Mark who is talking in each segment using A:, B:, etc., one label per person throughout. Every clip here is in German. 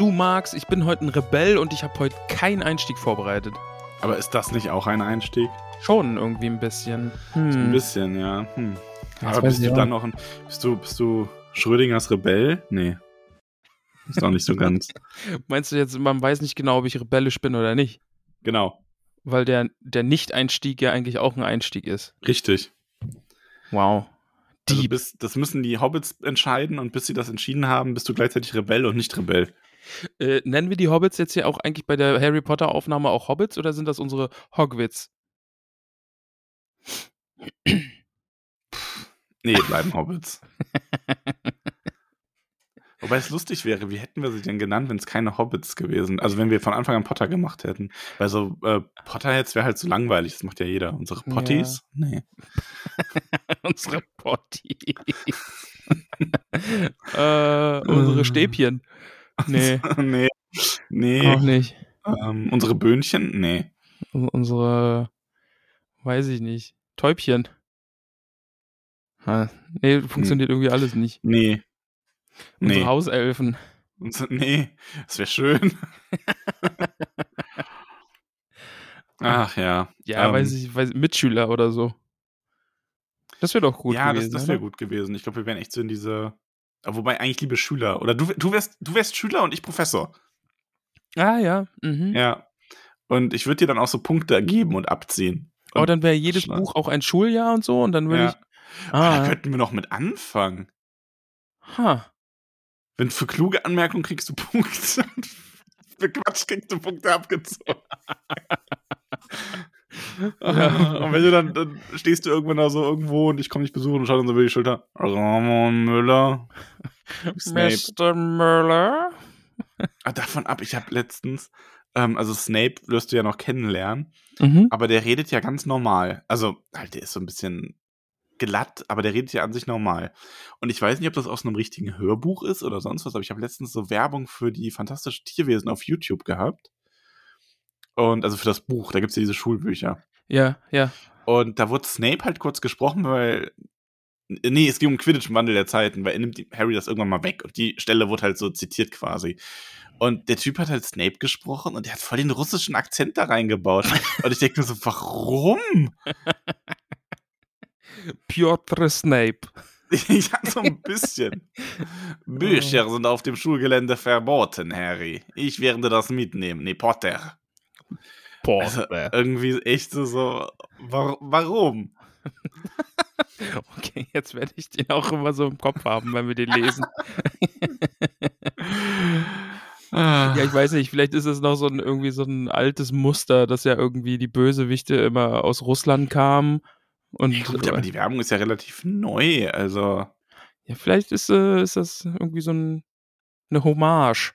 A: Du Max, ich bin heute ein Rebell und ich habe heute keinen Einstieg vorbereitet.
B: Aber ist das nicht auch ein Einstieg?
A: Schon irgendwie ein bisschen.
B: Hm. Ein bisschen, ja. Hm. Aber bist du
A: auch.
B: dann noch ein. Bist du, bist du Schrödingers Rebell? Nee. Ist auch nicht so ganz.
A: Meinst du jetzt, man weiß nicht genau, ob ich rebellisch bin oder nicht?
B: Genau.
A: Weil der, der Nicht-Einstieg ja eigentlich auch ein Einstieg ist.
B: Richtig.
A: Wow.
B: Also bis, das müssen die Hobbits entscheiden und bis sie das entschieden haben, bist du gleichzeitig Rebell und nicht Rebell.
A: Äh, nennen wir die Hobbits jetzt hier auch eigentlich bei der Harry Potter-Aufnahme auch Hobbits oder sind das unsere Hogwits?
B: Nee, bleiben Hobbits. Wobei es lustig wäre, wie hätten wir sie denn genannt, wenn es keine Hobbits gewesen Also wenn wir von Anfang an Potter gemacht hätten. Weil so äh, Potterheads wäre halt so langweilig, das macht ja jeder. Unsere
A: Ja.
B: Potties? Nee.
A: unsere Potti. äh, unsere Stäbchen. Nee,
B: nee. Nee.
A: auch nicht.
B: Ähm, unsere Böhnchen? Nee.
A: Un- Unsere, weiß ich nicht, Täubchen. Ha, nee, funktioniert irgendwie alles nicht.
B: Nee.
A: Unsere
B: Nee.
A: Hauselfen.
B: Unser- Nee. Das wäre schön. Ach ja.
A: Ja,
B: Ähm,
A: weiß ich, weiß, Mitschüler oder so. Das wäre doch gut
B: ja,
A: gewesen.
B: das, das wäre gut gewesen. Ich glaube, wir wären echt so in diese. Aber Wobei eigentlich liebe Schüler. Oder du, du, wärst, du wärst Schüler und ich Professor.
A: Ah, ja. Mhm.
B: Ja. Und ich würde dir dann auch so Punkte geben und abziehen.
A: Aber dann wäre jedes
B: Schlag.
A: Buch auch ein Schuljahr und so und dann würde
B: Ja.
A: ich.
B: Ah, da
A: Ah,
B: könnten wir noch mit anfangen.
A: ha.
B: Wenn für kluge Anmerkungen kriegst du Punkte. für Quatsch kriegst du Punkte abgezogen. Und wenn du dann, dann stehst du irgendwann da so irgendwo und ich komme dich besuchen und schau dann so über die Schulter. Ramon Müller. Snape.
A: Mr. Müller.
B: Ah, davon ab, ich habe letztens, ähm, also Snape wirst du ja noch kennenlernen,
A: Mhm.
B: aber der redet ja ganz normal. Also, halt, der ist so ein bisschen glatt, aber der redet ja an sich normal. Und ich weiß nicht, ob das aus einem richtigen Hörbuch ist oder sonst was, aber ich habe letztens so Werbung für die fantastischen Tierwesen auf YouTube gehabt. Und also für das Buch, da gibt es ja diese Schulbücher.
A: Ja, ja.
B: Und da wurde Snape halt kurz gesprochen, weil. Nee, es ging um Quidditch im Wandel der Zeiten, weil er nimmt Harry das irgendwann mal weg und die Stelle wurde halt so zitiert quasi. Und der Typ hat halt Snape gesprochen und der hat voll den russischen Akzent da reingebaut. und ich denke mir so, warum?
A: Piotr Snape.
B: ja, so ein bisschen. Bücher sind auf dem Schulgelände verboten, Harry. Ich werde das mitnehmen. Nee, Potter.
A: Boah.
B: Also, irgendwie echt so, so wa warum?
A: Okay, jetzt werde ich den auch immer so im Kopf haben, wenn wir den lesen.
B: Ah.
A: Ja, ich weiß nicht, vielleicht ist es noch so ein irgendwie so ein altes Muster, dass ja irgendwie die Bösewichte immer aus Russland kamen. Und
B: Ja, gut, aber die Werbung ist ja relativ neu, also.
A: ja, vielleicht ist, äh, ist das irgendwie so ein, eine Hommage.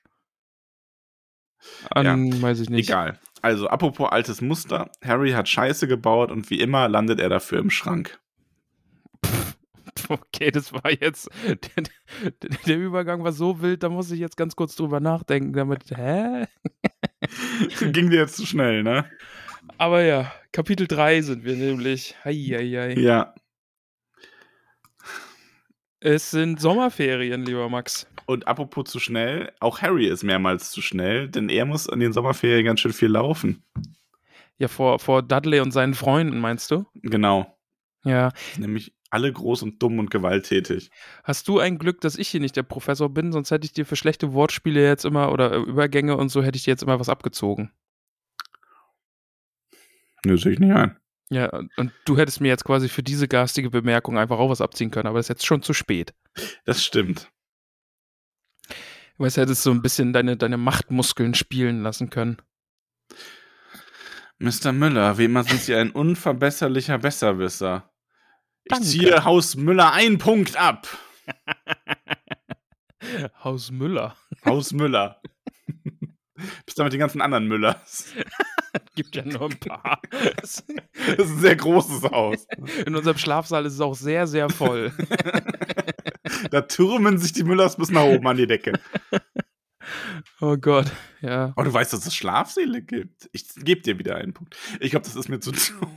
A: An, weiß ich nicht.
B: Egal. Also, apropos altes Muster. Harry hat Scheiße gebaut und wie immer landet er dafür im Schrank.
A: Okay, das war jetzt. Der, der, Übergang war so wild, da muss ich jetzt ganz kurz drüber nachdenken. Damit, hä?
B: Ging dir jetzt zu schnell, ne?
A: Aber ja, Kapitel 3 sind wir nämlich. Heieiei.
B: Ja.
A: Es sind Sommerferien, lieber Max.
B: Und apropos zu schnell, auch Harry ist mehrmals zu schnell, denn er muss an den Sommerferien ganz schön viel laufen.
A: Ja, vor, vor Dudley und seinen Freunden, meinst du?
B: Genau.
A: Ja.
B: Nämlich alle groß und dumm und gewalttätig.
A: Hast du ein Glück, dass ich hier nicht der Professor bin? Sonst hätte ich dir für schlechte Wortspiele jetzt immer oder äh, Übergänge und so hätte ich dir jetzt immer was abgezogen.
B: Nö, sehe ich nicht ein.
A: Ja, und du hättest mir jetzt quasi für diese garstige Bemerkung einfach auch was abziehen können, aber das ist jetzt schon zu spät.
B: Das stimmt.
A: Du weißt, hättest so ein bisschen deine, deine Machtmuskeln spielen lassen können.
B: Mr. Müller, wie immer sind Sie ein unverbesserlicher Besserwisser. Ich
A: Danke.
B: ziehe Haus Müller einen Punkt ab.
A: Haus Müller.
B: Haus Müller. Bis dann mit den ganzen anderen Müllers.
A: Gibt ja nur ein paar.
B: Das ist ein sehr großes Haus.
A: In unserem Schlafsaal ist es auch sehr, sehr voll.
B: Da türmen sich die Müllers bis nach oben an die Decke.
A: Oh Gott, ja.
B: Aber du weißt, dass es Schlafsäle gibt. Ich gebe dir wieder einen Punkt. Ich glaube, das ist mir zu doof.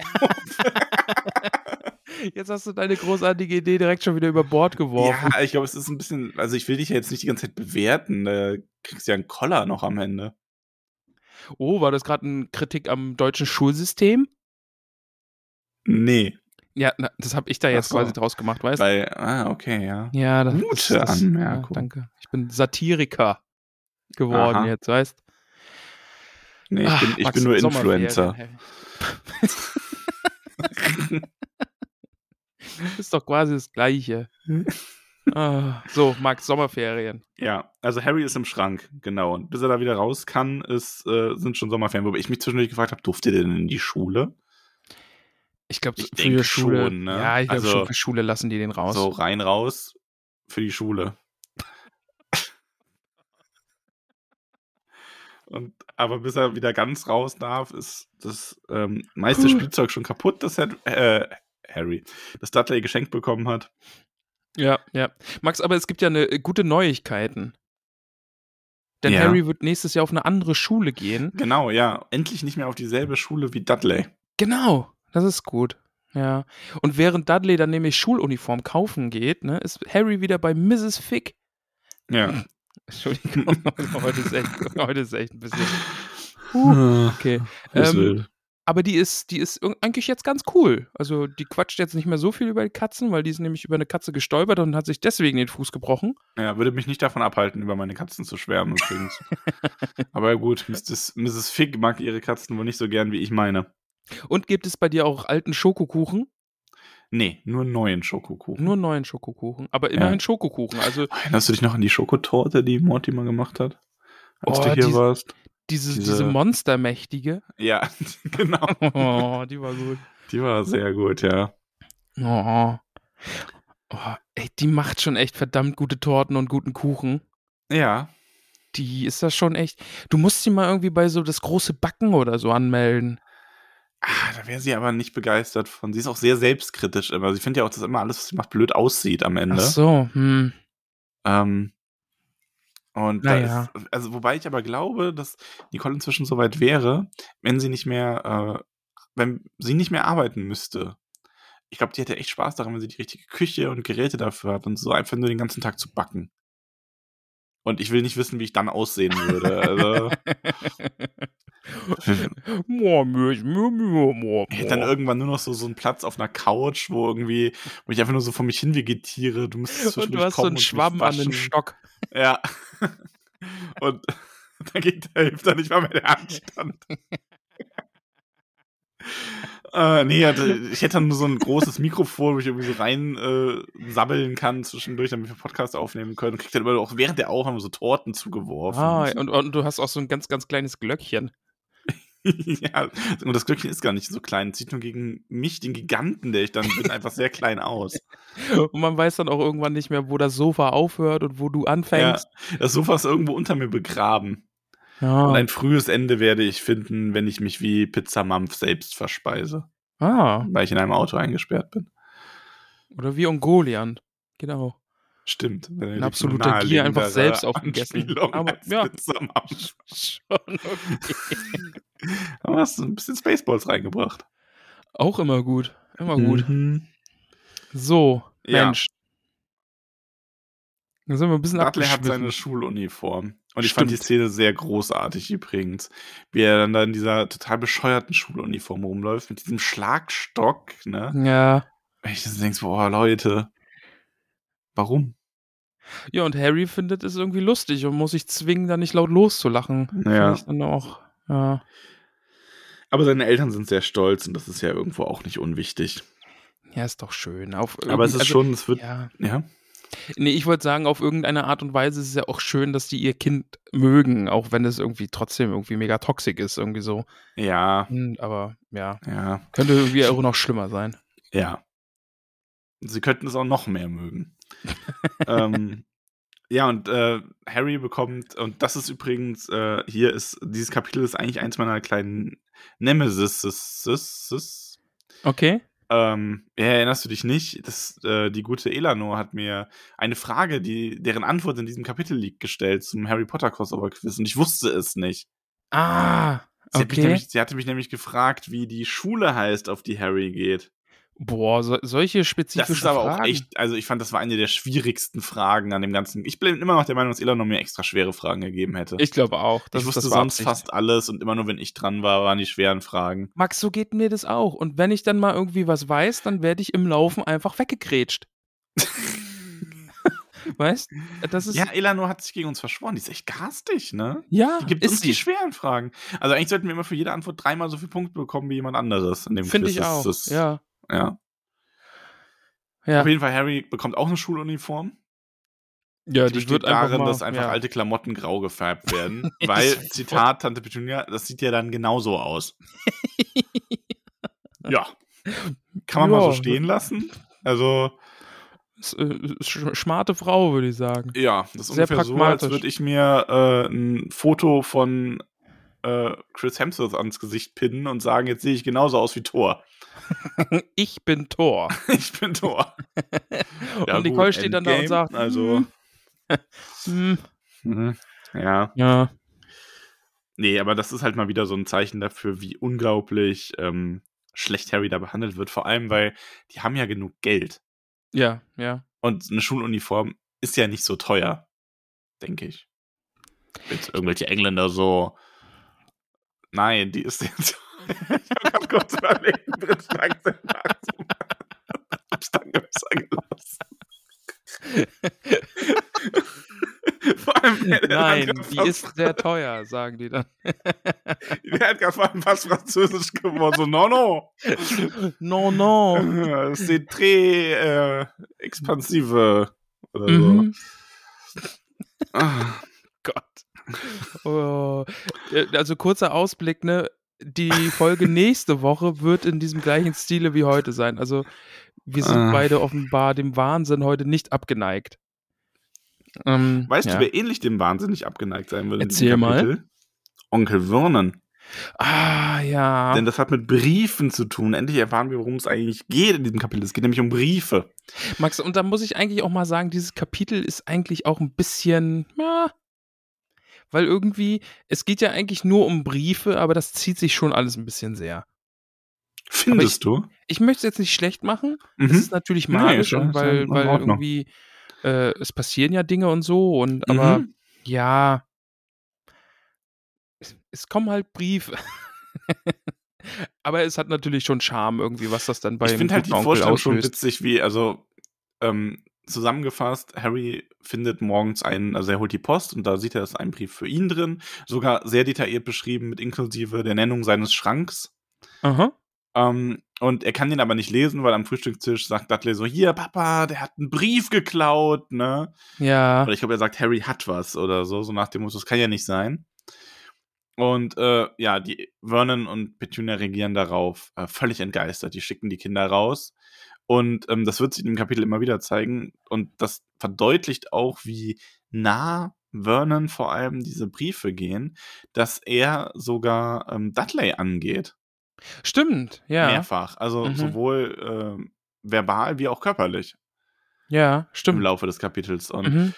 A: Jetzt hast du deine großartige Idee direkt schon wieder über Bord geworfen.
B: Ja, ich glaube, es ist ein bisschen. Also, ich will dich ja jetzt nicht die ganze Zeit bewerten. Da kriegst du ja einen Koller noch am Ende.
A: Oh, war das gerade eine Kritik am deutschen Schulsystem?
B: Nee.
A: Ja, na, das habe ich da jetzt
B: so.
A: quasi draus gemacht, weißt du?
B: Weil, ah, okay, ja.
A: Ja, das,
B: Gute
A: das, das,
B: Anmerkung.
A: Ja, danke. Ich bin Satiriker geworden
B: Aha.
A: jetzt, weißt
B: Nee, ich
A: Ach,
B: bin, ich
A: Max,
B: bin nur Influencer.
A: ist doch quasi das Gleiche. ah, so, Max, Sommerferien.
B: Ja, also Harry ist im Schrank, genau. Und bis er da wieder raus kann, ist, äh, sind schon Sommerferien. Wobei ich mich zwischendurch gefragt habe, durfte der denn in die Schule?
A: Ich glaube,
B: Ich
A: für
B: denke
A: die Schule.
B: schon, ne?
A: Ja, ich glaube
B: Also-
A: schon, für Schule lassen die den raus.
B: So rein, raus für die Schule. Und, aber bis er wieder ganz raus darf, ist das ähm, meiste. Spielzeug schon kaputt, das Had- äh, Harry, das Dudley geschenkt bekommen hat.
A: Ja, ja. Max, aber es gibt ja eine, äh, gute Neuigkeiten. Denn
B: Ja.
A: Harry wird nächstes Jahr auf eine andere Schule gehen.
B: Genau, ja. Endlich nicht mehr auf dieselbe Schule wie Dudley.
A: Genau, das ist gut. Ja. Und während Dudley dann nämlich Schuluniform kaufen geht, ne, ist Harry wieder bei Mrs. Fick.
B: Ja.
A: Entschuldigung, heute ist echt, heute ist echt ein bisschen. Uh, okay.
B: Das
A: Ähm. Aber die ist, die ist eigentlich jetzt ganz cool. Also die quatscht jetzt nicht mehr so viel über die Katzen, weil die ist nämlich über eine Katze gestolpert und hat sich deswegen den Fuß gebrochen.
B: Ja, würde mich nicht davon abhalten, über meine Katzen zu schwärmen übrigens. Aber gut, Mrs. Mrs. Fig mag ihre Katzen wohl nicht so gern wie ich meine.
A: Und gibt es bei dir auch alten Schokokuchen?
B: Nee, nur neuen Schokokuchen.
A: Nur neuen Schokokuchen. Aber immerhin Schokokuchen. Also
B: Erinnerst du dich noch an die Schokotorte, die Mortimer gemacht hat? Als
A: Oh,
B: du hier
A: die-
B: warst?
A: Diese,
B: Diese-
A: diese Monstermächtige.
B: Ja, genau.
A: Oh, die war gut.
B: Die war sehr gut, ja.
A: Oh. oh. Ey, die macht schon echt verdammt gute Torten und guten Kuchen.
B: Ja.
A: Die ist das schon echt. Du musst sie mal irgendwie bei so das große Backen oder so anmelden.
B: Ah, da wäre sie aber nicht begeistert von. Sie ist auch sehr selbstkritisch immer. Sie findet ja auch, dass immer alles, was sie macht, blöd aussieht am Ende.
A: Ach so, hm.
B: Ähm, und
A: Naja.
B: da ist, also wobei ich aber glaube, dass Nicole inzwischen so weit wäre, wenn sie nicht mehr, äh, wenn sie nicht mehr arbeiten müsste. Ich glaube, die hätte echt Spaß daran, wenn sie die richtige Küche und Geräte dafür hat und so einfach nur den ganzen Tag zu backen. Und ich will nicht wissen, wie ich dann aussehen würde. Also, ich hätte dann irgendwann nur noch so, so einen Platz auf einer Couch, wo irgendwie, wo ich einfach nur so vor mich hin vegetiere. Du müsstest
A: Und du hast so einen Schwamm an den. Stock.
B: Ja. Und da geht, da hilft dann nicht mal mehr der Anstand. äh, nee, hatte- ich hätte dann nur so ein großes Mikrofon, wo ich irgendwie so rein äh, sabbeln kann zwischendurch, damit wir Podcast aufnehmen können. Und krieg dann immer auch während der Aufnahme so Torten zugeworfen.
A: Ah, und, und du hast auch so ein ganz, ganz kleines Glöckchen.
B: ja, und das Glöckchen ist gar nicht so klein. Sieht nur gegen mich, den Giganten, der ich dann bin, einfach sehr klein aus.
A: Und man weiß dann auch irgendwann nicht mehr, wo das Sofa aufhört und wo du
B: Ja,
A: anfängst.
B: das Sofa ist irgendwo unter mir begraben.
A: Ja.
B: Und ein frühes Ende werde ich finden, wenn ich mich wie Pizzamampf selbst verspeise,
A: Ah,
B: weil ich in einem Auto eingesperrt bin.
A: oder wie Ungoliant. Genau.
B: Stimmt.
A: In absoluter Gier einfach selbst aufgegessen.
B: Aber,
A: Aber, ja. Schon okay.
B: Aber hast du ein bisschen Spaceballs reingebracht.
A: Auch immer gut. Immer gut.
B: Mhm.
A: So,
B: Ja.
A: Mensch. Da sind wir ein bisschen
B: Dudley hat seine Schuluniform. Und ich fand die
A: Stimmt.
B: Szene sehr großartig übrigens. Wie er dann da in dieser total bescheuerten Schuluniform rumläuft, mit diesem Schlagstock, ne?
A: Ja.
B: Und ich dann denkst, boah, Leute. Warum?
A: Ja, und Harry findet es irgendwie lustig und muss sich zwingen, da nicht laut loszulachen.
B: Ja.
A: Dann auch. Ja.
B: Aber seine Eltern sind sehr stolz und das ist ja irgendwo auch nicht unwichtig.
A: Ja, ist doch schön. Auf
B: Aber es ist
A: also,
B: schon, es wird,
A: Ja.
B: ja.
A: Nee, ich wollte sagen, auf irgendeine Art und Weise ist es ja auch schön, dass die ihr Kind mögen, auch wenn es irgendwie trotzdem irgendwie mega toxisch ist, irgendwie so.
B: Ja,
A: Hm, Aber ja,
B: ja,
A: könnte irgendwie auch noch schlimmer sein.
B: ja. Sie könnten es auch noch mehr mögen. ähm, ja, und äh, Harry bekommt, und das ist übrigens, äh, hier ist, dieses Kapitel ist eigentlich eins meiner kleinen Nemesis.
A: Okay.
B: Ähm, ja, erinnerst du dich nicht? Das, äh, die gute Elanor hat mir eine Frage, die, deren Antwort in diesem Kapitel liegt, gestellt zum Harry Potter Crossover Quiz und ich wusste es nicht.
A: Ah,
B: Sie, hat
A: okay.
B: nämlich, sie hatte mich nämlich gefragt, wie die Schule heißt, auf die Harry geht.
A: Boah, so, solche
B: Das
A: spezifischen
B: ist aber
A: Fragen.
B: auch echt, also ich fand, das war eine der schwierigsten Fragen an dem ganzen. Ich bin immer noch der Meinung, dass Elanor mir extra schwere Fragen gegeben hätte.
A: Ich glaube auch. Das,
B: ich wusste
A: das
B: sonst fast alles und immer nur, wenn ich dran war, waren die schweren Fragen.
A: Max, so geht mir das auch. Und wenn ich dann mal irgendwie was weiß, dann werde ich im Laufen einfach weggegrätscht. weißt? Das ist
B: Ja, Elanor hat sich gegen uns verschworen. Die ist echt garstig, ne?
A: ja
B: Die gibt
A: ist
B: uns die schweren Fragen. Also eigentlich sollten wir immer für jede Antwort dreimal so viele Punkte bekommen wie jemand anderes in dem
A: Finde ich
B: Das
A: auch.
B: ist-
A: ja.
B: Ja.
A: Ja.
B: Auf jeden Fall, Harry bekommt auch eine Schuluniform.
A: ja,
B: Die
A: die
B: besteht
A: wird einfach
B: darin,
A: mal,
B: dass einfach
A: ja.
B: alte Klamotten grau gefärbt werden. Weil. Zitat Tante Petunia, das sieht ja dann genauso aus. ja. Kann man mal so
A: Ja.
B: stehen lassen. Also,
A: äh, sch- Schmarte Frau, würde ich sagen.
B: ja, das ist
A: Sehr
B: ungefähr so, als würde ich mir äh, ein Foto von äh, Chris Hemsworth ans Gesicht pinnen und sagen, jetzt sehe ich genauso aus wie Thor.
A: Ich bin Thor.
B: ich bin Thor. Ja,
A: und Nicole
B: gut,
A: steht dann da und
B: Endgame,
A: sagt,
B: Also,
A: hm,
B: mhm, ja.
A: ja,
B: Nee, aber das ist halt mal wieder so ein Zeichen dafür, wie unglaublich ähm, schlecht Harry da behandelt wird. Vor allem, weil die haben ja genug Geld.
A: ja, ja.
B: Und eine Schuluniform ist ja nicht so teuer, denke ich. Jetzt irgendwelche Engländer so. Nein, die ist jetzt. Ich habe kurz nachzumachen. Hab's dann besser gelassen. Vor allem,
A: Nein, die ist sehr teuer, sagen die dann.
B: Der hat gerade vor allem fast Französisch geworden. So, no, no.
A: No, no.
B: C'est très äh, expansive. Oder
A: Mhm.
B: so. Ah,
A: Gott. Oh. Äh, Also kurzer Ausblick, ne? Die Folge nächste Woche wird in diesem gleichen Stile wie heute sein. Also wir sind
B: Ah.
A: beide offenbar dem Wahnsinn heute nicht abgeneigt. Ähm,
B: Weißt
A: ja.
B: du, wer ähnlich dem wahnsinnig abgeneigt sein würde?
A: Erzähl mal.
B: Onkel Vernon.
A: Ah, ja.
B: Denn das hat mit Briefen zu tun. Endlich erfahren wir, worum es eigentlich geht in diesem Kapitel. Es geht nämlich um Briefe.
A: Max, und da muss ich eigentlich auch mal sagen, dieses Kapitel ist eigentlich auch ein bisschen, ja, weil irgendwie, es geht ja eigentlich nur um Briefe, aber das zieht sich schon alles ein bisschen sehr.
B: Findest du?
A: Ich möchte es jetzt nicht schlecht machen. Es
B: Mhm.
A: ist natürlich
B: Nee,
A: magisch, und
B: ist ja
A: weil, weil irgendwie äh, es passieren ja Dinge und so und aber
B: Mhm.
A: ja, es, es kommen halt Briefe. aber es hat natürlich schon Charme irgendwie, was das dann bei
B: ich finde halt die
A: Onkel
B: Vorstellung schon
A: auslöst.
B: witzig, wie, also ähm, zusammengefasst, Harry findet morgens einen, also er holt die Post und da sieht er, ist ein Brief für ihn drin, sogar sehr detailliert beschrieben mit inklusive der Nennung seines Schranks.
A: Aha.
B: Ähm, und er kann den aber nicht lesen, weil am Frühstückstisch sagt Dudley so, hier, Papa, der hat einen Brief geklaut, ne?
A: Ja.
B: Oder ich glaube, er sagt, Harry hat was oder so, so nach dem Motto, das kann ja nicht sein. Und äh, ja, die Vernon und Petunia reagieren darauf äh, völlig entgeistert. Die schicken die Kinder raus. Und ähm, das wird sich im Kapitel immer wieder zeigen. Und das verdeutlicht auch, wie nah Vernon vor allem diese Briefe gehen, dass er sogar ähm, Dudley angeht.
A: Stimmt, ja.
B: Mehrfach. Also
A: Mhm.
B: sowohl ähm, verbal wie auch körperlich
A: Ja,
B: im
A: stimmt.
B: Laufe des Kapitels. Und
A: Mhm.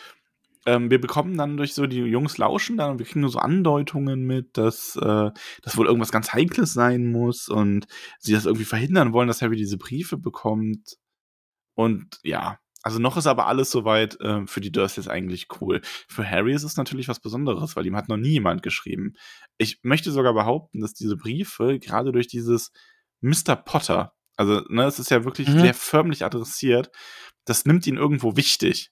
B: Ähm, wir bekommen dann durch so die Jungs lauschen dann und wir kriegen nur so Andeutungen mit, dass äh, das wohl irgendwas ganz Heikles sein muss und sie das irgendwie verhindern wollen, dass Harry diese Briefe bekommt. Und ja, also noch ist aber alles soweit äh, für die Dursleys eigentlich cool. Für Harry ist es natürlich was Besonderes, weil ihm hat noch nie jemand geschrieben. Ich möchte sogar behaupten, dass diese Briefe gerade durch dieses Mr. Potter, also ne, es ist ja wirklich
A: Mhm.
B: sehr förmlich adressiert, das nimmt ihn irgendwo wichtig.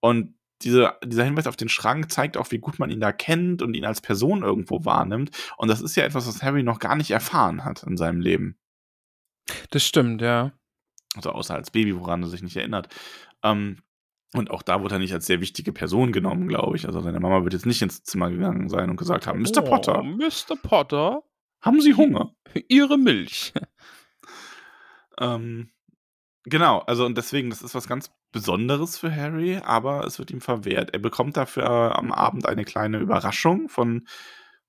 B: Und diese, dieser Hinweis auf den Schrank zeigt auch, wie gut man ihn da kennt und ihn als Person irgendwo wahrnimmt. Und das ist ja etwas, was Harry noch gar nicht erfahren hat in seinem Leben.
A: Das stimmt, ja.
B: Also außer als Baby, woran er sich nicht erinnert. Ähm, und auch da wurde er nicht als sehr wichtige Person genommen, glaube ich. Also seine Mama wird jetzt nicht ins Zimmer gegangen sein und gesagt haben, Mr. Potter.
A: Oh, Mr. Potter.
B: Haben Sie Hunger?
A: Ihre Milch.
B: ähm, genau, also und deswegen, das ist was ganz Besonderes für Harry, aber es wird ihm verwehrt. Er bekommt dafür äh, am Abend eine kleine Überraschung von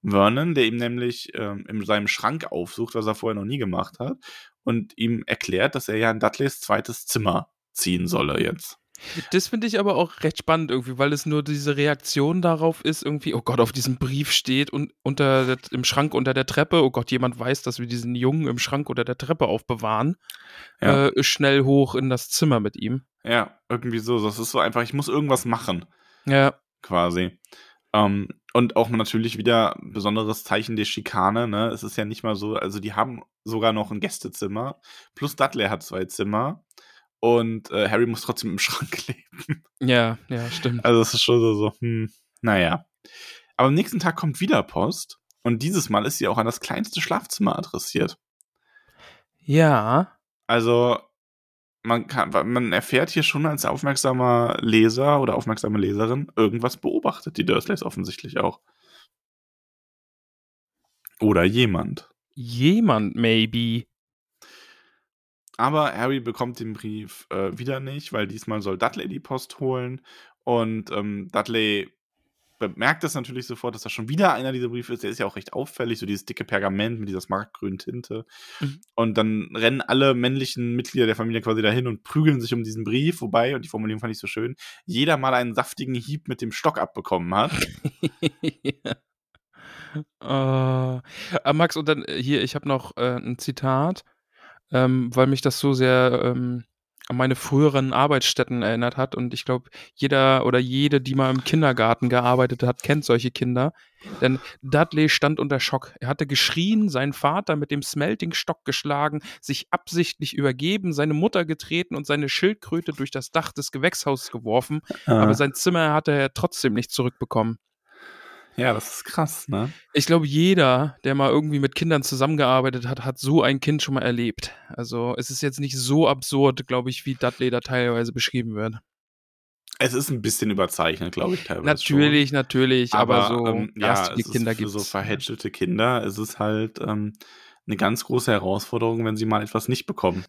B: Vernon, der ihm nämlich ähm, in seinem Schrank aufsucht, was er vorher noch nie gemacht hat, und ihm erklärt, dass er ja in Dudleys zweites Zimmer ziehen solle jetzt.
A: Das finde ich aber auch recht spannend irgendwie, weil es nur diese Reaktion darauf ist, irgendwie, oh Gott, auf diesem Brief steht und unter der, im Schrank unter der Treppe, oh Gott, jemand weiß, dass wir diesen Jungen im Schrank unter der Treppe aufbewahren,
B: Ja.
A: äh, schnell hoch in das Zimmer mit ihm.
B: Ja, irgendwie so. Das ist so einfach, ich muss irgendwas machen,
A: Ja,
B: quasi. Ähm, und auch natürlich wieder ein besonderes Zeichen der Schikane, ne? Es ist ja nicht mal so, also die haben sogar noch ein Gästezimmer, plus Dudley hat zwei Zimmer und äh, Harry muss trotzdem im Schrank leben.
A: ja, ja, stimmt.
B: Also es ist schon so, so hm, naja. Aber am nächsten Tag kommt wieder Post und dieses Mal ist sie auch an das kleinste Schlafzimmer adressiert.
A: Ja,
B: Also man kann, man erfährt hier schon als aufmerksamer Leser oder aufmerksame Leserin, irgendwas beobachtet die Dursleys offensichtlich auch. Oder jemand.
A: jemand maybe.
B: Aber Harry bekommt den Brief äh, wieder nicht, weil diesmal soll Dudley die Post holen. Und ähm, Dudley bemerkt das natürlich sofort, dass da schon wieder einer dieser Briefe ist. Der ist ja auch recht auffällig, so dieses dicke Pergament mit dieser smaragdgrünen Tinte.
A: Mhm.
B: Und dann rennen alle männlichen Mitglieder der Familie quasi dahin und prügeln sich um diesen Brief, wobei, und die Formulierung fand ich so schön, jeder mal einen saftigen Hieb mit dem Stock abbekommen hat.
A: ja. ah, Max, und dann äh, hier, ich habe noch äh, ein Zitat, ähm, weil mich das so sehr ähm, an meine früheren Arbeitsstätten erinnert hat. Und ich glaube, jeder oder jede, die mal im Kindergarten gearbeitet hat, kennt solche Kinder. Denn Dudley stand unter Schock. Er hatte geschrien, seinen Vater mit dem Smelting-Stock geschlagen, sich absichtlich übergeben, seine Mutter getreten und seine Schildkröte durch das Dach des Gewächshauses geworfen. Aber sein Zimmer hatte er trotzdem nicht zurückbekommen.
B: Ja, das ist krass, ne?
A: Ich glaube, jeder, der mal irgendwie mit Kindern zusammengearbeitet hat, hat so ein Kind schon mal erlebt. Also es ist jetzt nicht so absurd, glaube ich, wie Dudley da teilweise beschrieben wird.
B: Es ist ein bisschen überzeichnet, glaube ich, teilweise.
A: Natürlich,
B: schon.
A: natürlich, aber, so
B: ähm, ja, es
A: Kinder
B: für
A: gibt
B: so
A: es.
B: verhätschelte Kinder ist es halt ähm, eine ganz große Herausforderung, wenn sie mal etwas nicht bekommen.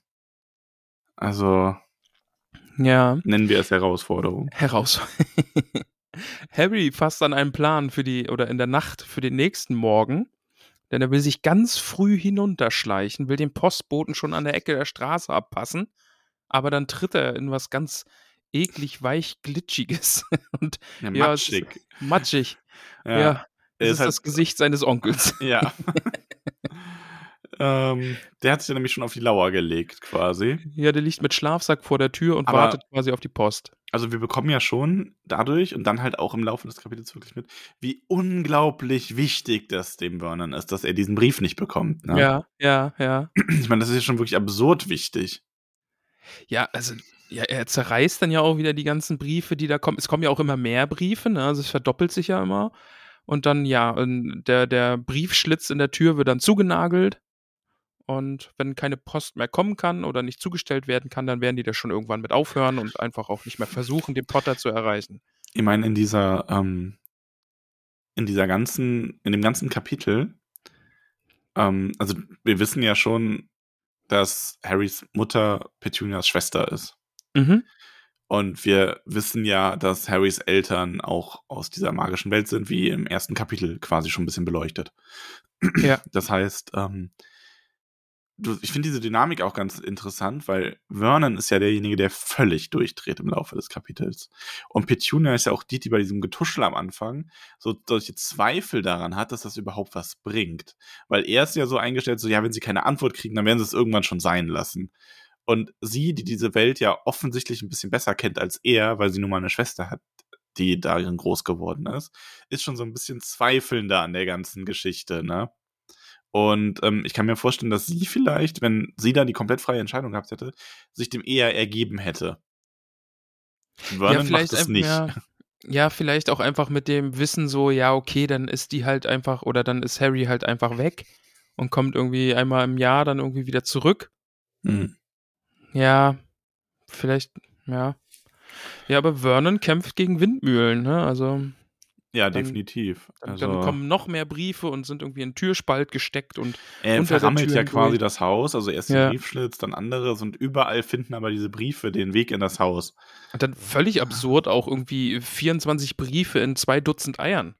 B: Also
A: Ja,
B: nennen wir es Herausforderung.
A: heraus. Harry fasst dann einen Plan für die oder in der Nacht für den nächsten Morgen, denn er will sich ganz früh hinunterschleichen, will den Postboten schon an der Ecke der Straße abpassen, aber dann tritt er in was ganz eklig weich glitschiges und
B: Ja,
A: Ja, es ist-
B: matschig.
A: matschig. Ja,
B: Ja,
A: es
B: er
A: ist
B: halt-
A: das Gesicht seines Onkels.
B: Ja. ähm, der hat sich ja nämlich schon auf die Lauer gelegt, quasi.
A: Ja, der liegt mit Schlafsack vor der Tür und
B: Aber-
A: wartet quasi auf die Post.
B: Also wir bekommen ja schon dadurch und dann halt auch im Laufe des Kapitels wirklich mit, wie unglaublich wichtig das dem Vernon ist, dass er diesen Brief nicht bekommt. Ne?
A: Ja, ja, ja.
B: Ich meine, das ist ja schon wirklich absurd wichtig.
A: Ja, also ja, er zerreißt dann ja auch wieder die ganzen Briefe, die da kommen. Es kommen ja auch immer mehr Briefe, ne? also es verdoppelt sich ja immer. Und dann, ja, der, der Briefschlitz in der Tür wird dann zugenagelt. Und wenn keine Post mehr kommen kann oder nicht zugestellt werden kann, dann werden die da schon irgendwann mit aufhören und einfach auch nicht mehr versuchen, den Potter zu erreichen.
B: Ich meine, in dieser, ähm, in dieser ganzen, in dem ganzen Kapitel, ähm, also wir wissen ja schon, dass Harrys Mutter Petunias Schwester ist.
A: Mhm.
B: Und wir wissen ja, dass Harrys Eltern auch aus dieser magischen Welt sind, wie im ersten Kapitel quasi schon ein bisschen beleuchtet.
A: Ja.
B: Das heißt, ähm, ich finde diese Dynamik auch ganz interessant, weil Vernon ist ja derjenige, der völlig durchdreht im Laufe des Kapitels. Und Petunia ist ja auch die, die bei diesem Getuschel am Anfang so solche Zweifel daran hat, dass das überhaupt was bringt. Weil er ist ja so eingestellt, so, ja, wenn sie keine Antwort kriegen, dann werden sie es irgendwann schon sein lassen. Und sie, die diese Welt ja offensichtlich ein bisschen besser kennt als er, weil sie nun mal eine Schwester hat, die darin groß geworden ist, ist schon so ein bisschen zweifelnder an der ganzen Geschichte, ne? Und ähm, ich kann mir vorstellen, dass sie vielleicht, wenn sie da die komplett freie Entscheidung gehabt hätte, sich dem eher ergeben hätte. Vernon macht es
A: einfach-
B: nicht.
A: Ja, Ja, vielleicht auch einfach mit dem Wissen so, ja, okay, dann ist die halt einfach, oder dann ist Harry halt einfach weg und kommt irgendwie einmal im Jahr dann irgendwie wieder zurück.
B: Hm.
A: Ja, vielleicht, ja. Ja, aber Vernon kämpft gegen Windmühlen, ne? Also
B: Ja,
A: Dann-
B: definitiv.
A: dann,
B: Also,
A: dann kommen noch mehr Briefe und sind irgendwie in Türspalt gesteckt und
B: er
A: unter der
B: verrammelt ja quasi
A: hindurch.
B: das Haus, also erst
A: Ja.
B: den Briefschlitz, dann anderes und überall finden aber diese Briefe den Weg in das Haus.
A: Und dann völlig absurd auch irgendwie 24 Briefe in zwei Dutzend Eiern.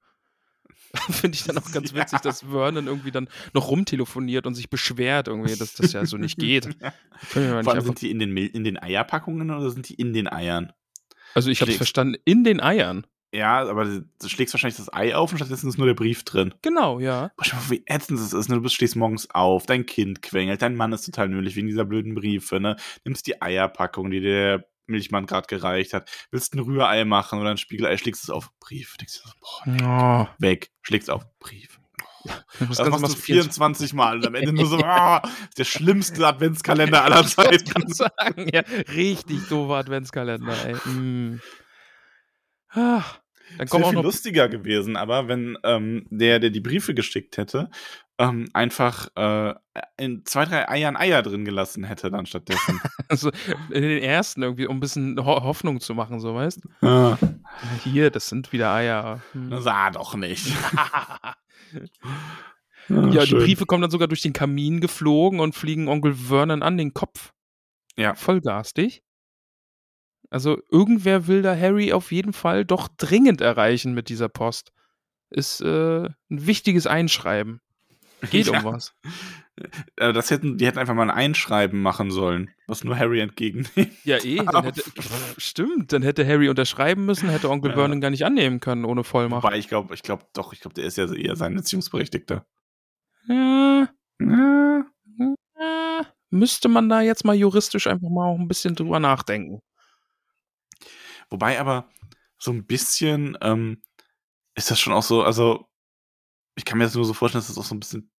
A: Finde ich dann auch ganz witzig,
B: Ja.
A: dass Vernon irgendwie dann noch rumtelefoniert und sich beschwert irgendwie, dass das ja so nicht geht.
B: Ja. Vor allem sind die in den, in den Eierpackungen oder sind die in den Eiern?
A: also ich habe verstanden, in den Eiern.
B: Ja, aber du schlägst wahrscheinlich das Ei auf und stattdessen ist nur der Brief drin.
A: Genau, ja.
B: Boah, schau mal, wie ätzend es ist. Ne? Du bist, stehst morgens auf, dein Kind quengelt, dein Mann ist total nölig wegen dieser blöden Briefe. Ne? Nimmst die Eierpackung, die der Milchmann gerade gereicht hat, willst ein Rührei machen oder ein Spiegelei, schlägst es auf Brief. Denkst du so, boah,
A: Oh,
B: weg, schlägst auf Brief.
A: das
B: Das machst du
A: machst
B: 24 Mal und am Ende nur so, ah, der schlimmste Adventskalender aller
A: Ich
B: Zeiten.
A: gerade sagen, ja, richtig doofer Adventskalender, ey. Mm. Ah, dann
B: wäre
A: auch
B: viel
A: noch
B: lustiger gewesen, aber wenn ähm, der, der die Briefe geschickt hätte, ähm, einfach äh, in zwei, drei Eiern Eier drin gelassen hätte dann stattdessen.
A: also in den ersten irgendwie, um ein bisschen Ho Hoffnung zu machen, so weißt.
B: ja.
A: Hier, das sind wieder Eier. Hm.
B: Das sah doch nicht.
A: Ja, die
B: schön.
A: Briefe kommen dann sogar durch den Kamin geflogen und fliegen Onkel Vernon an den Kopf.
B: Ja.
A: Voll garstig. Also irgendwer will da Harry auf jeden Fall doch dringend erreichen mit dieser Post. Ist äh, ein wichtiges Einschreiben. Geht
B: Ja.
A: um was.
B: Äh, Das hätten, die hätten einfach mal ein Einschreiben machen sollen, was nur Harry entgegennimmt.
A: Ja, eh. Dann hätte, stimmt, dann hätte Harry unterschreiben müssen, hätte Onkel
B: Ja.
A: Vernon gar nicht annehmen können ohne Vollmacht.
B: Wobei ich glaube, ich glaube doch, ich glaube, der ist ja eher sein Erziehungsberechtigter.
A: Ja.
B: ja,
A: müsste man da jetzt mal juristisch einfach mal auch ein bisschen drüber nachdenken.
B: Wobei aber so ein bisschen ähm, ist das schon auch so, also ich kann mir das nur so vorstellen, dass das auch so ein bisschen,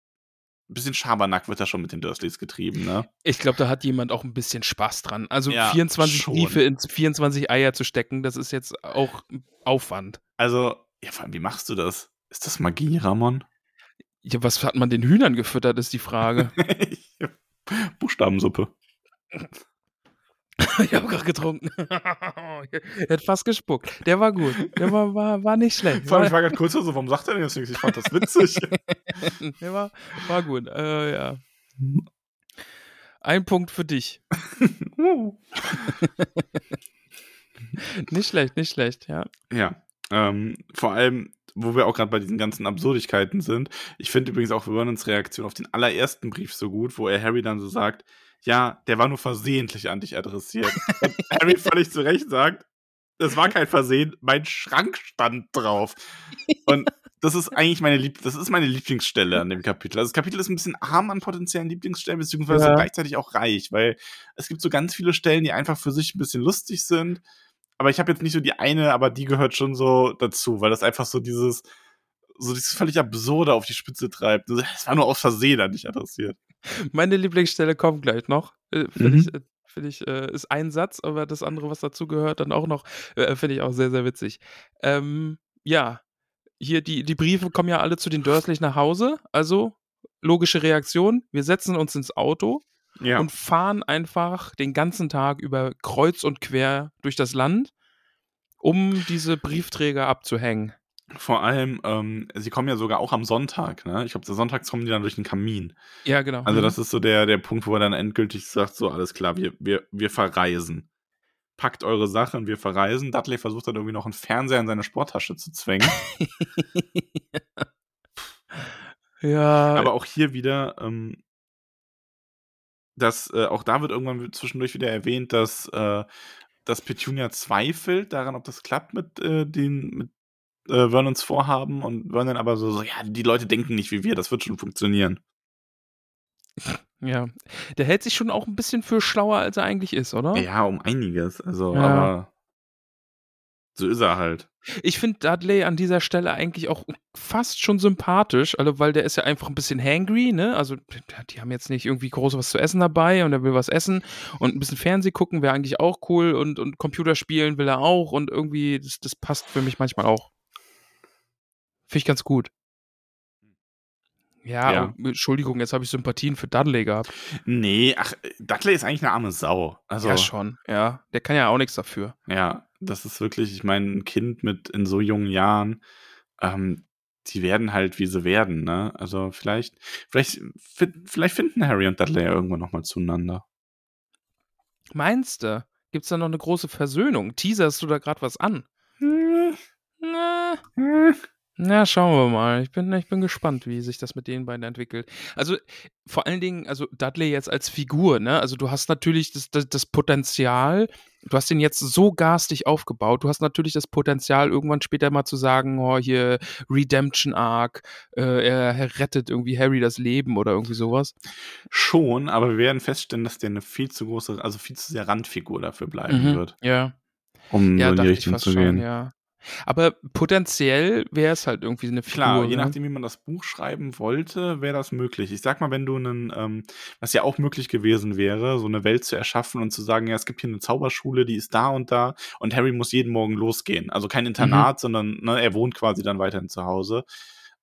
B: ein bisschen Schabernack wird da schon mit den Dursleys getrieben, ne?
A: Ich glaube, da hat jemand auch ein bisschen Spaß dran. Also
B: Ja,
A: 24
B: schon.
A: Briefe in 24 Eier zu stecken, das ist jetzt auch Aufwand.
B: Also, ja, vor allem, wie machst du das? Ist das Magie, Ramon?
A: Ja, was hat man den Hühnern gefüttert, ist die Frage.
B: Buchstabensuppe.
A: ich habe gerade getrunken. er hat fast gespuckt. Der war gut. Der war, war, war nicht schlecht.
B: Vor allem, ich
A: War,
B: war gerade kurz so, warum sagt er denn jetzt nichts? Ich fand das witzig.
A: der war, war gut. Äh, ja. Ein Punkt für dich. Nicht schlecht, nicht schlecht, ja.
B: ja, ähm, vor allem, wo wir auch gerade bei diesen ganzen Absurdigkeiten sind. Ich finde übrigens auch Vernons Reaktion auf den allerersten Brief so gut, wo er Harry dann so sagt, ja, der war nur versehentlich an dich adressiert. Und Harry völlig zu Recht sagt, das war kein Versehen, mein Schrank stand drauf. Und das ist eigentlich meine, Lieb das ist meine Lieblingsstelle an dem Kapitel. Also das Kapitel ist ein bisschen arm an potenziellen Lieblingsstellen, beziehungsweise
A: Ja.
B: gleichzeitig auch reich, weil es gibt so ganz viele Stellen, die einfach für sich ein bisschen lustig sind. Aber ich habe jetzt nicht so die eine, aber die gehört schon so dazu, weil das einfach so dieses, so dieses völlig Absurde auf die Spitze treibt. Es war nur aus Versehen an dich adressiert.
A: Meine Lieblingsstelle kommt gleich noch. Äh, Finde
B: Mhm.
A: ich, äh, find ich äh, ist ein Satz, aber das andere, was dazu gehört, dann auch noch, äh, finde ich auch sehr, sehr witzig. Ähm, ja, hier die, die Briefe kommen ja alle zu den Dursleys nach Hause. Also, logische Reaktion. Wir setzen uns ins Auto
B: Ja.
A: und fahren einfach den ganzen Tag über kreuz und quer durch das Land, um diese Briefträger abzuhängen.
B: Vor allem, ähm, sie kommen ja sogar auch am Sonntag, ne? Ich glaube, sonntags kommen die dann durch den Kamin.
A: Ja, genau.
B: Also
A: Mhm.
B: das ist so der, der Punkt, wo er dann endgültig sagt, so alles klar, wir, wir, wir verreisen. Packt eure Sachen, wir verreisen. Dudley versucht dann irgendwie noch einen Fernseher in seine Sporttasche zu zwängen.
A: ja,
B: Aber auch hier wieder, ähm, dass, äh, auch da wird irgendwann zwischendurch wieder erwähnt, dass, äh, dass Petunia zweifelt daran, ob das klappt mit äh, den, mit äh, Vernons Vorhaben und Vernon aber so, so, ja, die Leute denken nicht wie wir, das wird schon funktionieren.
A: ja. Der hält sich schon auch ein bisschen für schlauer, als er eigentlich ist, oder?
B: Ja, um einiges. Also,
A: Ja.
B: aber So ist er halt.
A: Ich finde Dudley an dieser Stelle eigentlich auch fast schon sympathisch, also weil der ist ja einfach ein bisschen hangry, ne? Also die haben jetzt nicht irgendwie groß was zu essen dabei und er will was essen und ein bisschen Fernseh gucken wäre eigentlich auch cool und, und Computerspielen will er auch und irgendwie, das, das passt für mich manchmal auch. Finde ich ganz gut. Ja,
B: Ja.
A: Entschuldigung, jetzt habe ich Sympathien für Dudley gehabt.
B: Nee, ach, Dudley ist eigentlich eine arme Sau. Also,
A: Ja, schon, ja. Der kann ja auch nichts dafür.
B: Ja, das ist wirklich, ich meine, ein Kind mit in so jungen Jahren, ähm, die werden halt, wie sie werden, ne? Also vielleicht, vielleicht, vielleicht finden Harry und Dudley ja irgendwann nochmal zueinander.
A: Meinst du? Gibt's da noch eine große Versöhnung? Teaserst du da gerade was an?
B: Hm,
A: Na,
B: hm.
A: Na, schauen wir mal. Ich bin, ich bin gespannt, wie sich das mit den beiden entwickelt. Also vor allen Dingen, also Dudley jetzt als Figur, ne? Also du hast natürlich das, das, das Potenzial, du hast ihn jetzt so garstig aufgebaut, du hast natürlich das Potenzial, irgendwann später mal zu sagen, oh, hier Redemption Arc, äh, er rettet irgendwie Harry das Leben oder irgendwie sowas.
B: Schon, aber wir werden feststellen, dass der eine viel zu große, also viel zu sehr Randfigur dafür bleiben wird,
A: Ja.
B: um
A: Mhm. Ja,
B: so in die Richtung
A: fast
B: zu
A: schon,
B: gehen.
A: ja. Aber potenziell wäre es halt irgendwie eine Figur.
B: Klar, je
A: ne?
B: nachdem, wie man das Buch schreiben wollte, wäre das möglich. Ich sag mal, wenn du einen, ähm, was ja auch möglich gewesen wäre, so eine Welt zu erschaffen und zu sagen, ja, es gibt hier eine Zauberschule, die ist da und da und Harry muss jeden Morgen losgehen. Also kein Internat, sondern ne, er wohnt quasi dann weiterhin zu Hause.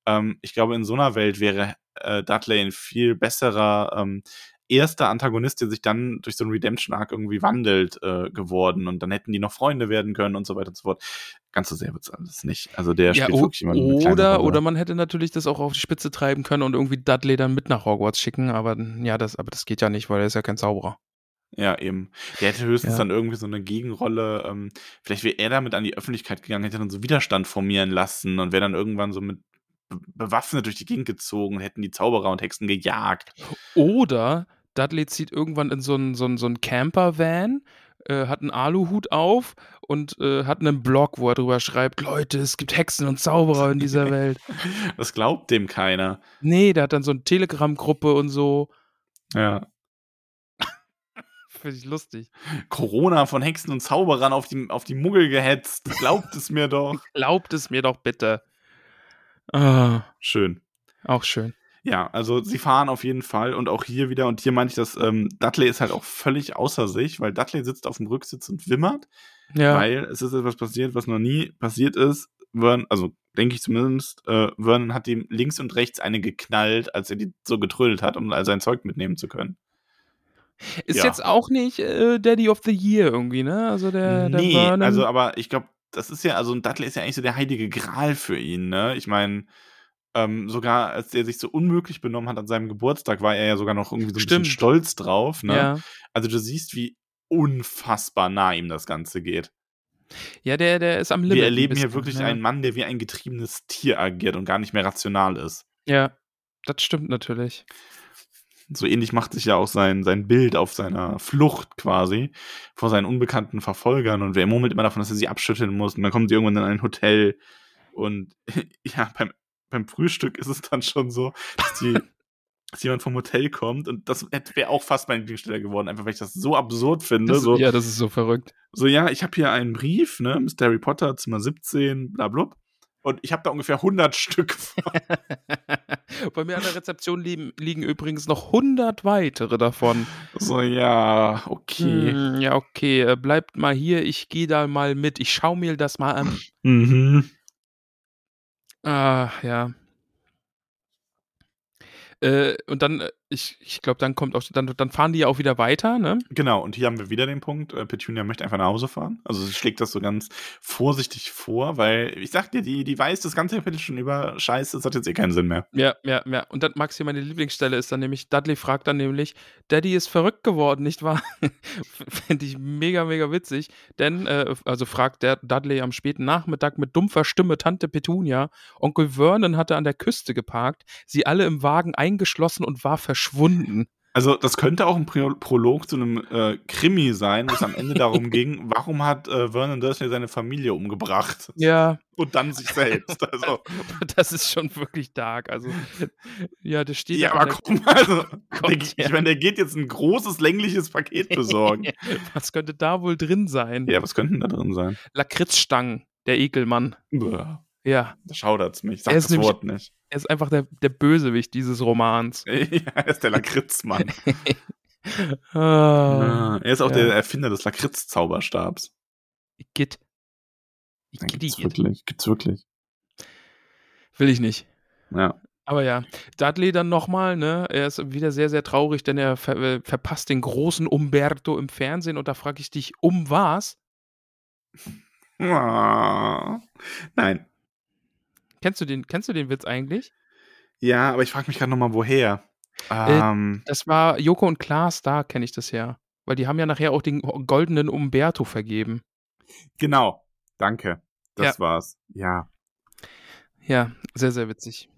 B: Ähm, ich glaube, in so einer Welt wäre äh, Dudley ein viel besserer ähm, erster Antagonist, der sich dann durch so einen Redemption-Arc irgendwie wandelt, äh, geworden. Und dann hätten die noch Freunde werden können und so weiter und so fort. Ganz so sehr wird's alles nicht. Also der
A: Ja,
B: spielt wirklich immer
A: oder, oder man hätte natürlich das auch auf die Spitze treiben können und irgendwie Dudley dann mit nach Hogwarts schicken, aber ja, das, aber das geht ja nicht, weil er ist ja kein Zauberer.
B: Ja, eben. Der hätte höchstens
A: Ja.
B: dann irgendwie so eine Gegenrolle. Ähm, vielleicht wäre er damit an die Öffentlichkeit gegangen, hätte dann so Widerstand formieren lassen und wäre dann irgendwann so mit be- bewaffnet durch die Gegend gezogen und hätten die Zauberer und Hexen gejagt.
A: Oder Dudley zieht irgendwann in so einen so einen- so einen Camper-Van, äh, hat einen Aluhut auf und äh, hat einen Blog, wo er drüber schreibt, Leute, es gibt Hexen und Zauberer in dieser Welt.
B: Das glaubt dem keiner.
A: Nee, der hat dann so eine Telegram-Gruppe und so.
B: Ja.
A: Finde ich lustig.
B: Corona von Hexen und Zauberern auf die, auf die Muggel gehetzt. Glaubt es mir doch.
A: Glaubt es mir doch bitte. Ah,
B: Schön.
A: auch schön.
B: Ja, also sie fahren auf jeden Fall und auch hier wieder, und hier meinte ich, dass ähm, Dudley ist halt auch völlig außer sich, weil Dudley sitzt auf dem Rücksitz und wimmert.
A: Ja.
B: weil es ist etwas passiert, was noch nie passiert ist. Vernon, also denke ich zumindest, äh, Vernon hat ihm links und rechts eine geknallt, als er die so getrödelt hat, um all sein Zeug mitnehmen zu können.
A: Ist
B: Ja.
A: jetzt auch nicht äh, Daddy of the Year irgendwie, ne? Also der, der
B: nee,
A: Vernon.
B: also aber ich glaube, das ist ja, also Dudley ist ja eigentlich so der heilige Gral für ihn, ne? Ich meine, ähm, sogar als er sich so unmöglich benommen hat an seinem Geburtstag, war er ja sogar noch irgendwie so ein
A: Stimmt.
B: bisschen stolz drauf, ne?
A: ja.
B: Also du siehst, wie unfassbar nah ihm das Ganze geht.
A: ja, der, der ist am Limit.
B: Wir erleben hier wirklich
A: ja.
B: einen Mann, der wie ein getriebenes Tier agiert und gar nicht mehr rational ist.
A: Ja, das stimmt natürlich.
B: So ähnlich macht sich ja auch sein, sein Bild auf seiner Flucht quasi vor seinen unbekannten Verfolgern und er murmelt immer davon, dass er sie abschütteln muss und dann kommen sie irgendwann in ein Hotel und ja, beim, beim Frühstück ist es dann schon so, dass, die, dass jemand vom Hotel kommt und das wäre auch fast mein Lieblingssteller geworden, einfach weil ich das so absurd finde.
A: Das,
B: so,
A: Ja, das ist so verrückt.
B: so, ja, ich habe hier einen Brief, ne, Mr. Harry Potter, Zimmer 17, bla blub. Und ich habe da ungefähr 100 Stück von.
A: Bei mir an der Rezeption liegen, liegen übrigens noch 100 weitere davon.
B: So, ja, okay.
A: Hm, ja, okay, äh, bleibt mal hier, ich gehe da mal mit. Ich schau mir das mal an.
B: Mhm.
A: Ah, ja. Äh, und dann, äh, ich, ich glaube, dann kommt auch, dann, dann fahren die ja auch wieder weiter, ne?
B: Genau, und hier haben wir wieder den Punkt, äh, Petunia möchte einfach nach Hause fahren. Also sie schlägt das so ganz vorsichtig vor, weil ich sag dir, die, die weiß das ganze Kapitel schon über Scheiße, das hat jetzt eh keinen Sinn mehr.
A: Ja, ja, ja. Und dann, Maxi, meine Lieblingsstelle ist dann nämlich, Dudley fragt dann nämlich, Daddy ist verrückt geworden, nicht wahr? Finde ich mega, mega witzig. Denn, äh, also fragt der Dudley am späten Nachmittag mit dumpfer Stimme Tante Petunia, Onkel Vernon hatte an der Küste geparkt, sie alle im Wagen eingeschlossen und war verschwunden.
B: Also, das könnte auch ein Pro Prolog zu einem äh, Krimi sein, wo es am Ende darum ging, warum hat äh, Vernon Dursley seine Familie umgebracht?
A: Ja.
B: Und dann sich selbst. Also,
A: das ist schon wirklich dark. Also, ja, das steht
B: ja, aber guck mal, also, der,
A: ja.
B: ich meine, der geht jetzt ein großes, längliches Paket besorgen.
A: Was könnte da wohl drin sein?
B: ja, was könnten da drin sein?
A: Lakritzstangen, der Ekelmann.
B: Bäh,
A: Ja,
B: Da schaudert's mich. Sag
A: Er ist
B: das
A: nämlich-
B: Wort nicht.
A: Er ist einfach der, der Bösewicht dieses Romans.
B: ja, er ist der Lakritzmann.
A: Ah,
B: Ah, er ist auch
A: ja.
B: der Erfinder des Lakritz-Zauberstabs.
A: Git. Git,
B: gibt's
A: Git.
B: wirklich. Gibt's wirklich.
A: Will ich nicht.
B: Ja.
A: Aber ja, Dudley dann nochmal, ne? Er ist wieder sehr, sehr traurig, denn er ver äh, verpasst den großen Umberto im Fernsehen und da frage ich dich, um was?
B: Ah. Nein.
A: Kennst du den, kennst du den Witz eigentlich?
B: Ja, aber ich frage mich gerade nochmal, woher.
A: Äh,
B: Ähm,
A: Das war Joko und Klaas, da kenne ich das ja. Weil die haben ja nachher auch den goldenen Umberto vergeben.
B: genau. Danke. Das
A: Ja.
B: war's. Ja.
A: Ja, sehr, sehr witzig.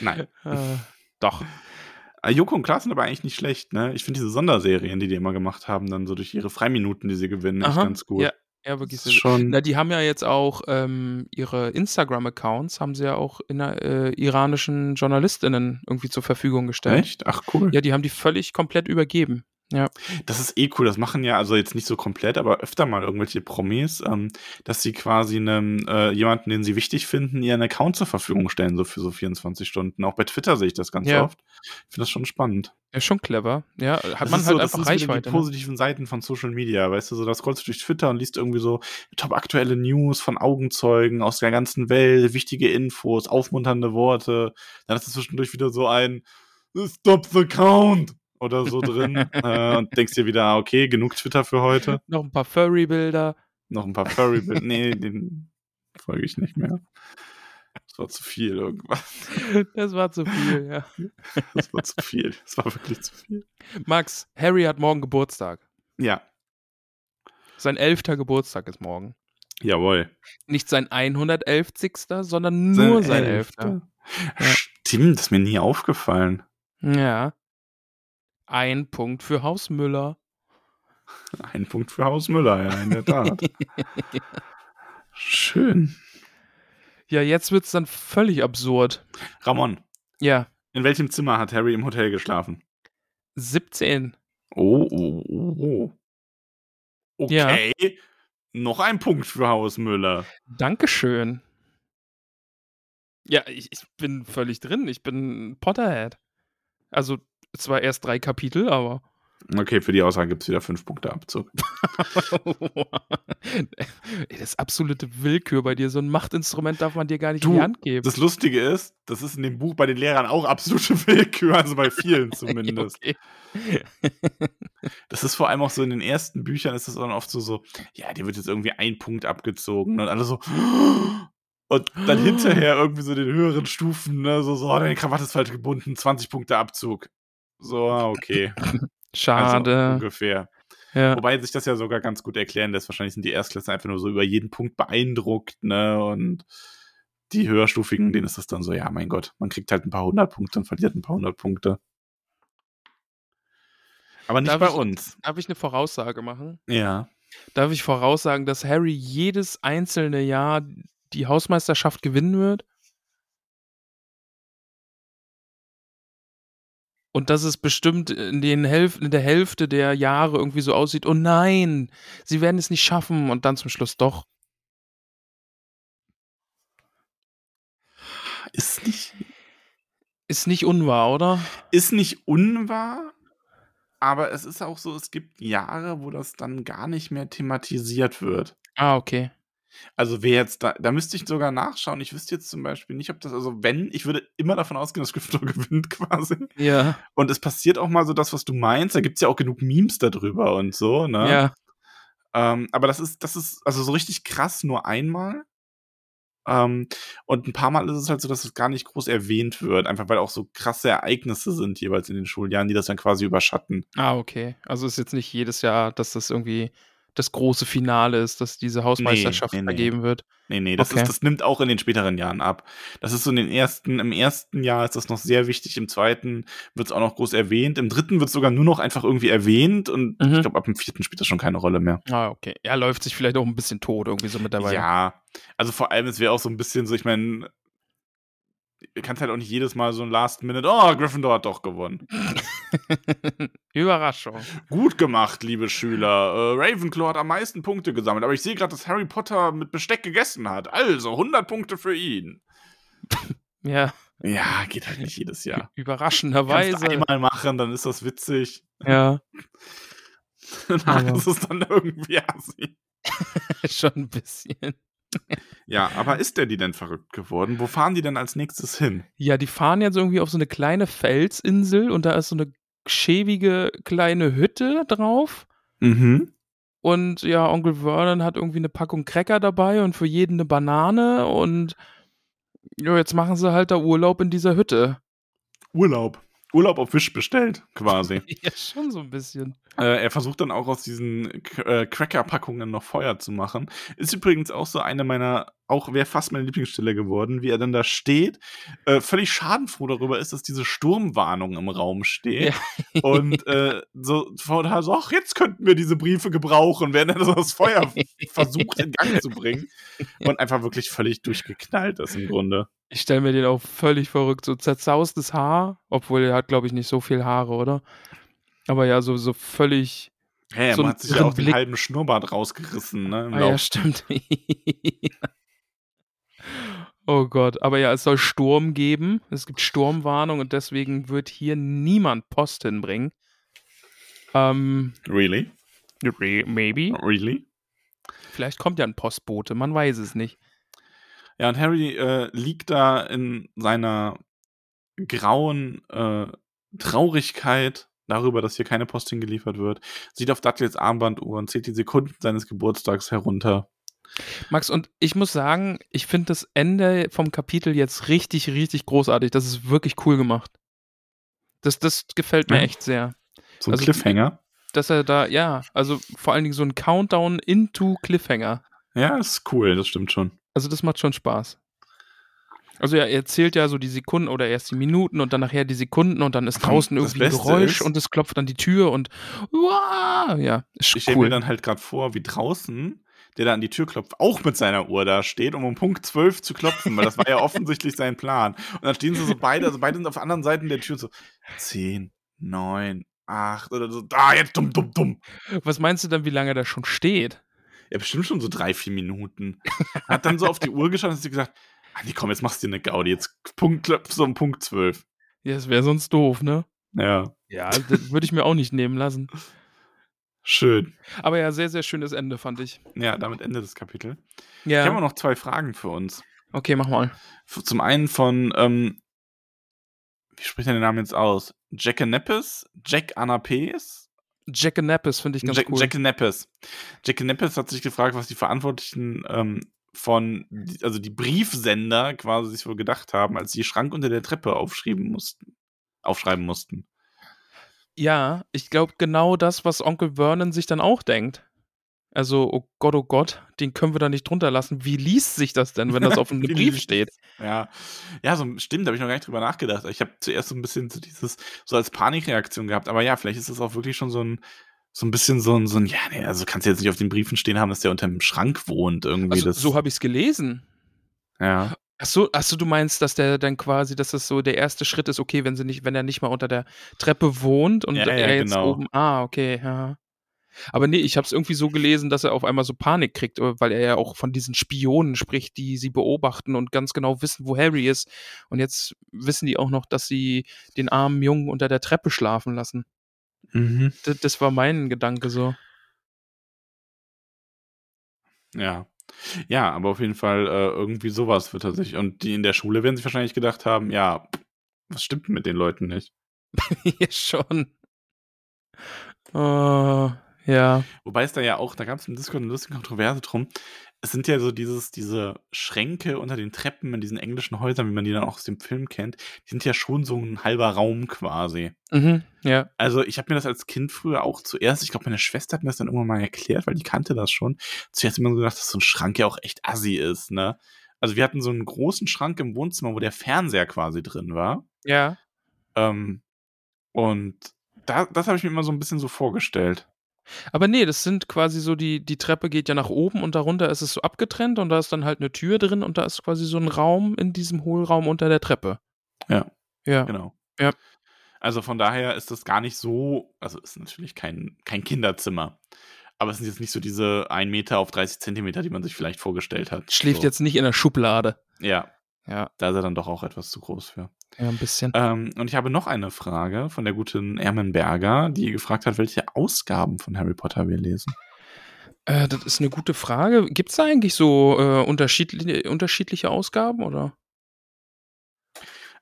B: Nein.
A: Äh, doch.
B: Joko und Klaas sind aber eigentlich nicht schlecht, ne? Ich finde diese Sonderserien, die die immer gemacht haben, dann so durch ihre Freiminuten, die sie gewinnen, echt
A: Aha,
B: ganz gut.
A: Ja, ja wirklich sehr.
B: schon.
A: Na, die haben ja jetzt auch ähm, ihre Instagram-Accounts, haben sie ja auch in, äh, iranischen JournalistInnen irgendwie zur Verfügung gestellt.
B: Echt? Ach, cool.
A: Ja, die haben die völlig komplett übergeben.
B: Das ist eh cool. Das machen ja, also jetzt nicht so komplett, aber öfter mal irgendwelche Promis, ähm, dass sie quasi einem, äh, jemanden, den sie wichtig finden, ihren Account zur Verfügung stellen, so für so 24 Stunden. Auch bei Twitter sehe ich das ganz
A: Ja.
B: oft. Ich finde das schon spannend.
A: Ja, schon clever. Ja, hat
B: Das
A: man halt
B: so, das
A: einfach
B: ist wieder
A: Reichweite.
B: die
A: Ne?
B: positiven Seiten von Social Media, weißt du, so da scrollst du durch Twitter und liest irgendwie so top aktuelle News von Augenzeugen aus der ganzen Welt, wichtige Infos, aufmunternde Worte. Dann hast du zwischendurch wieder so ein Stop the count oder so drin äh, und denkst dir wieder, okay, genug Twitter für heute.
A: Noch ein paar Furry-Bilder.
B: Noch ein paar Furry Bilder. Nee, den folge ich nicht mehr. Das war zu viel irgendwas.
A: Das war zu viel, ja.
B: Das war zu viel. Das war wirklich zu viel.
A: Max, Harry hat morgen Geburtstag.
B: Ja,
A: Sein elfter Geburtstag ist morgen.
B: jawohl.
A: Nicht sein 111. sondern nur sein
B: Elfter.
A: elfter. Ja.
B: Stimmt, das ist mir nie aufgefallen.
A: Ja. Ein Punkt für Hausmüller.
B: Ein Punkt für Haus Müller, ja, in der Tat. Schön.
A: Ja, jetzt wird's dann völlig absurd.
B: Ramon,
A: Ja,
B: in welchem Zimmer hat Harry im Hotel geschlafen?
A: 17.
B: Oh, oh, oh, oh.
A: Ja.
B: Okay. Noch ein Punkt für Haus Müller.
A: Dankeschön. Ja, ich, ich bin völlig drin. Ich bin Potterhead. Also zwar erst drei Kapitel, aber.
B: Okay, für die Aussage gibt es wieder fünf Punkte Abzug.
A: Das ist absolute Willkür bei dir. So ein Machtinstrument darf man dir gar nicht
B: Du,
A: in die Hand geben.
B: Das Lustige ist, das ist in dem Buch bei den Lehrern auch absolute Willkür, also bei vielen zumindest. Das ist vor allem auch so in den ersten Büchern ist das dann oft so, so, ja, dir wird jetzt irgendwie ein Punkt abgezogen und alle so, und dann hinterher irgendwie so den höheren Stufen, ne, so, so, oh, deine Krawatte ist falsch gebunden, 20 Punkte Abzug. So, ah, okay.
A: Schade.
B: Also, ungefähr.
A: ja.
B: Wobei sich das ja sogar ganz gut erklären lässt. Wahrscheinlich sind die Erstklässler einfach nur so über jeden Punkt beeindruckt, ne, und die höherstufigen, denen ist das dann so, ja, mein Gott, man kriegt halt ein paar hundert Punkte und verliert ein paar hundert Punkte. Aber nicht
A: Darf
B: bei
A: ich-
B: uns.
A: Darf ich eine Voraussage machen?
B: Ja.
A: Darf ich voraussagen, dass Harry jedes einzelne Jahr die Hausmeisterschaft gewinnen wird? Und dass es bestimmt in, den Hälf in der Hälfte der Jahre irgendwie so aussieht, oh nein, sie werden es nicht schaffen und dann zum Schluss doch.
B: Ist nicht,
A: Ist nicht unwahr, oder?
B: ist nicht unwahr, aber es ist auch so, es gibt Jahre, wo das dann gar nicht mehr thematisiert wird.
A: Ah, okay.
B: Also wer jetzt da, da müsste ich sogar nachschauen. Ich wüsste jetzt zum Beispiel nicht, ob das, also wenn, ich würde immer davon ausgehen, dass Gryffindor gewinnt quasi.
A: Ja.
B: Und es passiert auch mal so das, was du meinst. Da gibt es ja auch genug Memes darüber und so, ne?
A: Ja.
B: Ähm, aber das ist, das ist also so richtig krass nur einmal. Ähm, und ein paar Mal ist es halt so, dass es gar nicht groß erwähnt wird, einfach weil auch so krasse Ereignisse sind jeweils in den Schuljahren, die das dann quasi überschatten.
A: Ah, okay. Also ist jetzt nicht jedes Jahr, dass das irgendwie das große Finale ist, dass diese Hausmeisterschaft
B: nee, nee.
A: vergeben wird.
B: Nee, nee, das,
A: Okay.
B: ist, das nimmt auch in den späteren Jahren ab. Das ist so in den ersten, im ersten Jahr ist das noch sehr wichtig, im zweiten wird es auch noch groß erwähnt, im dritten wird es sogar nur noch einfach irgendwie erwähnt und
A: Mhm.
B: ich glaube, ab dem vierten spielt das schon keine Rolle mehr.
A: Ah, okay. Ja, läuft sich vielleicht auch ein bisschen tot irgendwie so mit dabei.
B: Ja, also vor allem, es wäre auch so ein bisschen so, ich meine, du kannst halt auch nicht jedes Mal so ein Last Minute, oh, Gryffindor hat doch gewonnen.
A: Überraschung.
B: Gut gemacht, liebe Schüler. Äh, Ravenclaw hat am meisten Punkte gesammelt, aber ich sehe gerade, dass Harry Potter mit Besteck gegessen hat. Also 100 Punkte für ihn.
A: Ja,
B: Ja, geht halt nicht jedes Jahr. Kannst
A: überraschenderweise.
B: einmal machen, dann ist das witzig.
A: Ja,
B: Danach
A: Aber-
B: ist es dann irgendwie assi.
A: schon ein bisschen.
B: Ja, aber ist der die denn verrückt geworden? Wo fahren die denn als nächstes hin?
A: Ja, die fahren jetzt irgendwie auf so eine kleine Felsinsel und da ist so eine schäbige kleine Hütte drauf.
B: Mhm.
A: Und ja, Onkel Vernon hat irgendwie eine Packung Cracker dabei und für jeden eine Banane und ja, jetzt machen sie halt da Urlaub in dieser Hütte.
B: Urlaub. Urlaub auf Wisch bestellt, quasi.
A: Ja, schon so ein bisschen.
B: Äh, er versucht dann auch aus diesen äh, Cracker-Packungen noch Feuer zu machen. Ist übrigens auch so eine meiner, auch wäre fast meine Lieblingsstelle geworden, wie er dann da steht, äh, völlig schadenfroh darüber ist, dass diese Sturmwarnung im Raum steht. Und äh, so vorher so, ach, jetzt könnten wir diese Briefe gebrauchen, während er so das Feuer versucht in Gang zu bringen. Und einfach wirklich völlig durchgeknallt ist im Grunde.
A: Ich stelle mir den auch völlig verrückt, so zerzaustes Haar, obwohl er hat, glaube ich, nicht so viel Haare, oder? Aber ja, so, so völlig.
B: Hä,
A: So
B: man hat sich ja auch den
A: Blick-
B: halben Schnurrbart rausgerissen, ne?
A: Ah, ja, stimmt. oh Gott, aber ja, es soll Sturm geben. Es gibt Sturmwarnung und deswegen wird hier niemand Post hinbringen. Ähm,
B: Really?
A: maybe.
B: Really?
A: Vielleicht kommt ja ein Postbote, man weiß es nicht.
B: Ja, und Harry äh, liegt da in seiner grauen äh, Traurigkeit darüber, dass hier keine Post hingeliefert wird, sieht auf Dudleys Armbanduhr und zählt die Sekunden seines Geburtstags herunter.
A: Max, und ich muss sagen, ich finde das Ende vom Kapitel jetzt richtig, richtig großartig. Das ist wirklich cool gemacht. Das, das gefällt mir
B: Ja.
A: echt sehr.
B: So ein
A: Also-
B: Cliffhanger.
A: Dass er da, ja, also vor allen Dingen so ein Countdown into Cliffhanger.
B: Ja, ist cool, das stimmt schon.
A: Also das macht schon Spaß. Also ja, er zählt ja so die Sekunden oder erst die Minuten und dann nachher die Sekunden und dann ist draußen
B: Das
A: irgendwie ein Geräusch
B: ist-
A: und es klopft an die Tür und uah, ja, ist
B: Ich stelle mir
A: cool.
B: dann halt gerade vor, wie draußen, der da an die Tür klopft, auch mit seiner Uhr da steht, um um Punkt 12 zu klopfen, weil das war ja offensichtlich sein Plan. Und dann stehen sie so beide, also beide sind auf anderen Seiten der Tür so 10, 9, 8 oder so, da, jetzt dumm, dumm, dumm.
A: Was meinst du dann, wie lange der schon steht?
B: Ja, bestimmt schon so drei, vier Minuten. Hat dann so auf die Uhr geschaut und hat gesagt, ah, nee, komm, jetzt machst du dir eine Gaudi, jetzt Punkt, klopfst du um Punkt 12.
A: Ja, das wäre sonst doof, ne?
B: Ja,
A: Ja, das würde ich mir auch nicht nehmen lassen.
B: Schön.
A: Aber ja, sehr, sehr schönes Ende, fand ich.
B: Ja, damit endet das Kapitel. Ich habe
A: Ja.
B: noch zwei Fragen für uns.
A: Okay, mach mal.
B: Zum einen von, ähm, wie spricht er den Namen jetzt aus? Jack Neppes? Jack Anapes?
A: Jack Nappes finde ich ganz
B: Jack,
A: cool.
B: Jack Neppes. Jack Neppes hat sich gefragt, was die Verantwortlichen ähm, von, also die Briefsender quasi sich wohl gedacht haben, als sie Schrank unter der Treppe aufschreiben mussten. Aufschreiben mussten.
A: Ja, ich glaube genau das, was Onkel Vernon sich dann auch denkt. Also, oh Gott, oh Gott, den können wir da nicht drunter lassen. Wie liest sich das denn, wenn das auf einem Brief steht?
B: Ja, ja, so stimmt, da habe ich noch gar nicht drüber nachgedacht. Ich habe zuerst so ein bisschen so dieses, so als Panikreaktion gehabt, aber ja, vielleicht ist das auch wirklich schon so ein, so ein bisschen so ein, so ein, ja, nee, also kannst du jetzt nicht auf den Briefen stehen haben, dass der unter dem Schrank wohnt, irgendwie.
A: Also,
B: das,
A: so habe ich es gelesen.
B: ja.
A: Achso, achso, du meinst, dass der dann quasi, dass das so der erste Schritt ist, okay, wenn sie nicht, wenn er nicht mal unter der Treppe wohnt und
B: Ja,
A: er
B: ja,
A: jetzt
B: genau.
A: oben. Ah, okay, ja. Aber nee, ich habe es irgendwie so gelesen, dass er auf einmal so Panik kriegt, äh, weil er ja auch von diesen Spionen spricht, die sie beobachten und ganz genau wissen, wo Harry ist. Und jetzt wissen die auch noch, dass sie den armen Jungen unter der Treppe schlafen lassen.
B: Mhm.
A: Das, das war mein Gedanke so.
B: Ja. Ja, aber auf jeden Fall äh, irgendwie sowas wird er sich. Und die in der Schule werden sich wahrscheinlich gedacht haben, ja, was stimmt mit den Leuten nicht?
A: ja, schon. Oh, ja.
B: Wobei es da ja auch, da gab es im Discord eine lustige Kontroverse drum. Es sind ja so dieses, diese Schränke unter den Treppen in diesen englischen Häusern, wie man die dann auch aus dem Film kennt, die sind ja schon so ein halber Raum quasi.
A: Mhm, ja.
B: Also ich habe mir das als Kind früher auch zuerst, ich glaube, meine Schwester hat mir das dann irgendwann mal erklärt, weil die kannte das schon. Zuerst immer so gedacht, dass so ein Schrank ja auch echt assi ist, ne? Also wir hatten so einen großen Schrank im Wohnzimmer, wo der Fernseher quasi drin war.
A: Ja.
B: Ähm, und da, das habe ich mir immer so ein bisschen so vorgestellt.
A: Aber nee, das sind quasi so, die, die Treppe geht ja nach oben und darunter ist es so abgetrennt und da ist dann halt eine Tür drin und da ist quasi so ein Raum in diesem Hohlraum unter der Treppe.
B: Ja.
A: Ja.
B: Genau.
A: Ja.
B: Also von daher ist das gar nicht so, also ist natürlich kein, kein Kinderzimmer. Aber es sind jetzt nicht so diese 1 Meter auf 30 Zentimeter, die man sich vielleicht vorgestellt hat.
A: Schläft
B: so.
A: jetzt nicht in der Schublade.
B: Ja,
A: Ja,
B: da ist er dann doch auch etwas zu groß für.
A: ja, ein bisschen.
B: Ähm, und ich habe noch eine Frage von der guten Ermenberger, die gefragt hat, welche Ausgaben von Harry Potter wir lesen.
A: Äh, das ist eine gute Frage. Gibt es da eigentlich so äh, unterschiedliche, unterschiedliche Ausgaben oder?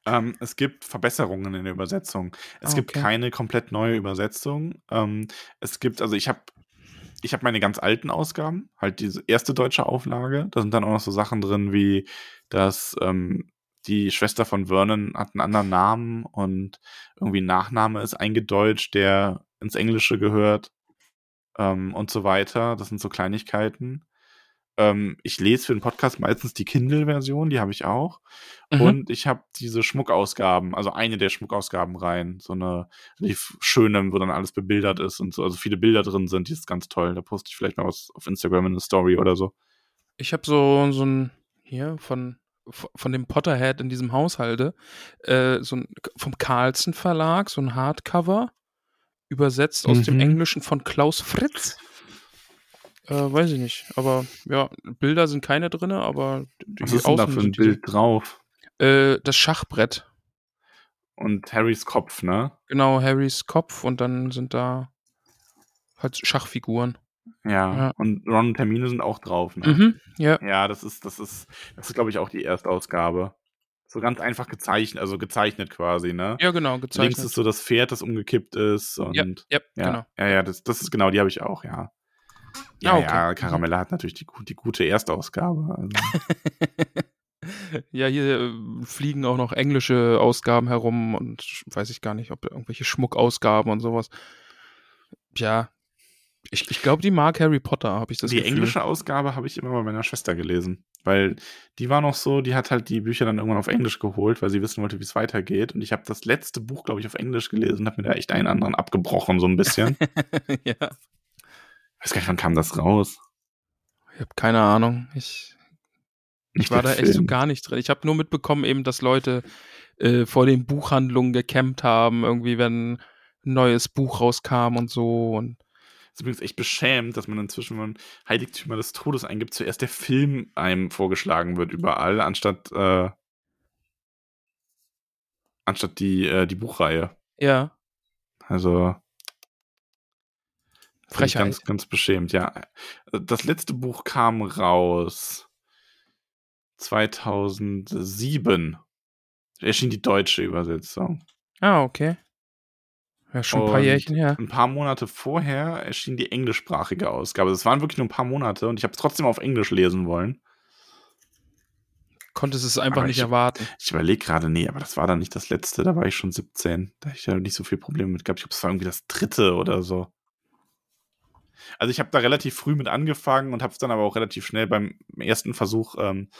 B: Ähm, es gibt Verbesserungen in der Übersetzung. Es
A: Ah,
B: gibt
A: okay.
B: keine komplett neue Übersetzung. Ähm, es gibt, also ich habe ich habe meine ganz alten Ausgaben, halt diese erste deutsche Auflage. Da sind dann auch noch so Sachen drin, wie dass ähm, die Schwester von Vernon hat einen anderen Namen und irgendwie ein Nachname ist eingedeutscht, der ins Englische gehört ähm, und so weiter. Das sind so Kleinigkeiten. Ähm, ich lese für den Podcast meistens die Kindle-Version, die habe ich auch.
A: Mhm.
B: Und ich habe diese Schmuckausgaben, also eine der Schmuckausgaben rein, so eine relativ schöne, wo dann alles bebildert ist und so, also viele Bilder drin sind, die ist ganz toll. Da poste ich vielleicht mal was auf Instagram in eine Story oder so.
A: Ich habe so, so ein, hier, von, von dem Potterhead in diesem Haushalte, äh, so ein, vom Carlsen Verlag, so ein Hardcover, übersetzt aus dem
B: Mhm.
A: Englischen von Klaus Fritz. Äh, weiß ich nicht, aber ja, Bilder sind keine drin, aber die
B: Was ist denn da für ein Bild drauf?
A: Äh, das Schachbrett.
B: Und Harrys Kopf, ne?
A: Genau, Harrys Kopf und dann sind da halt Schachfiguren.
B: Ja.
A: Ja.
B: Und Ron und Hermine sind auch drauf, ne?
A: Mhm, ja.
B: Ja, das ist, das ist, das ist, glaube ich, auch die Erstausgabe. So ganz einfach gezeichnet, also gezeichnet quasi, ne?
A: Ja, genau,
B: Links
A: gezeichnet.
B: ist so das Pferd, das umgekippt ist und
A: ja, ja,
B: ja,
A: genau.
B: ja, ja, das, das ist genau, die habe ich auch, ja. Ja,
A: Ah, okay.
B: ja, Karamelle hat natürlich die, die gute Erstausgabe. Also.
A: ja, hier äh, fliegen auch noch englische Ausgaben herum und weiß ich gar nicht, ob irgendwelche Schmuckausgaben und sowas. Ja, ich, ich glaube, die mag Harry Potter, habe ich das
B: die
A: Gefühl.
B: englische Ausgabe habe ich immer bei meiner Schwester gelesen, weil die war noch so, die hat halt die Bücher dann irgendwann auf Englisch geholt, weil sie wissen wollte, wie es weitergeht. Und ich habe das letzte Buch, glaube ich, auf Englisch gelesen und habe mir da echt einen anderen abgebrochen, so ein bisschen.
A: ja,
B: weiß gar nicht, wann kam das raus?
A: ich habe keine Ahnung. Ich, ich
B: Nicht
A: war da echt so
B: Film.
A: gar nicht drin. Ich habe nur mitbekommen, eben, dass Leute äh, vor den Buchhandlungen gecampt haben, irgendwie, wenn ein neues Buch rauskam und so. Und
B: ist übrigens echt beschämt, dass man inzwischen, wenn man Heiligtümer des Todes eingibt, zuerst der Film einem vorgeschlagen wird überall, anstatt, äh, anstatt die, äh, die Buchreihe.
A: ja,
B: Also ich
A: Frechheit.
B: ganz, ganz beschämt, ja. Das letzte Buch kam raus 2007. Erschien die deutsche Übersetzung.
A: Ah, okay. Ja, schon ein paar
B: Und
A: Jährchen her.
B: Ein paar Monate vorher erschien die englischsprachige Ausgabe. Das waren wirklich nur ein paar Monate und ich habe es trotzdem auf Englisch lesen wollen.
A: Konntest es einfach
B: Aber
A: nicht
B: ich-
A: erwarten.
B: Ich überlege gerade, nee, aber das war dann nicht das letzte, da war ich schon 17. Da hatte ich ja nicht so viel Probleme mit gehabt. Ich glaube, es war irgendwie das dritte oder so. Also ich habe da relativ früh mit angefangen und habe es dann aber auch relativ schnell beim ersten Versuch, ähm,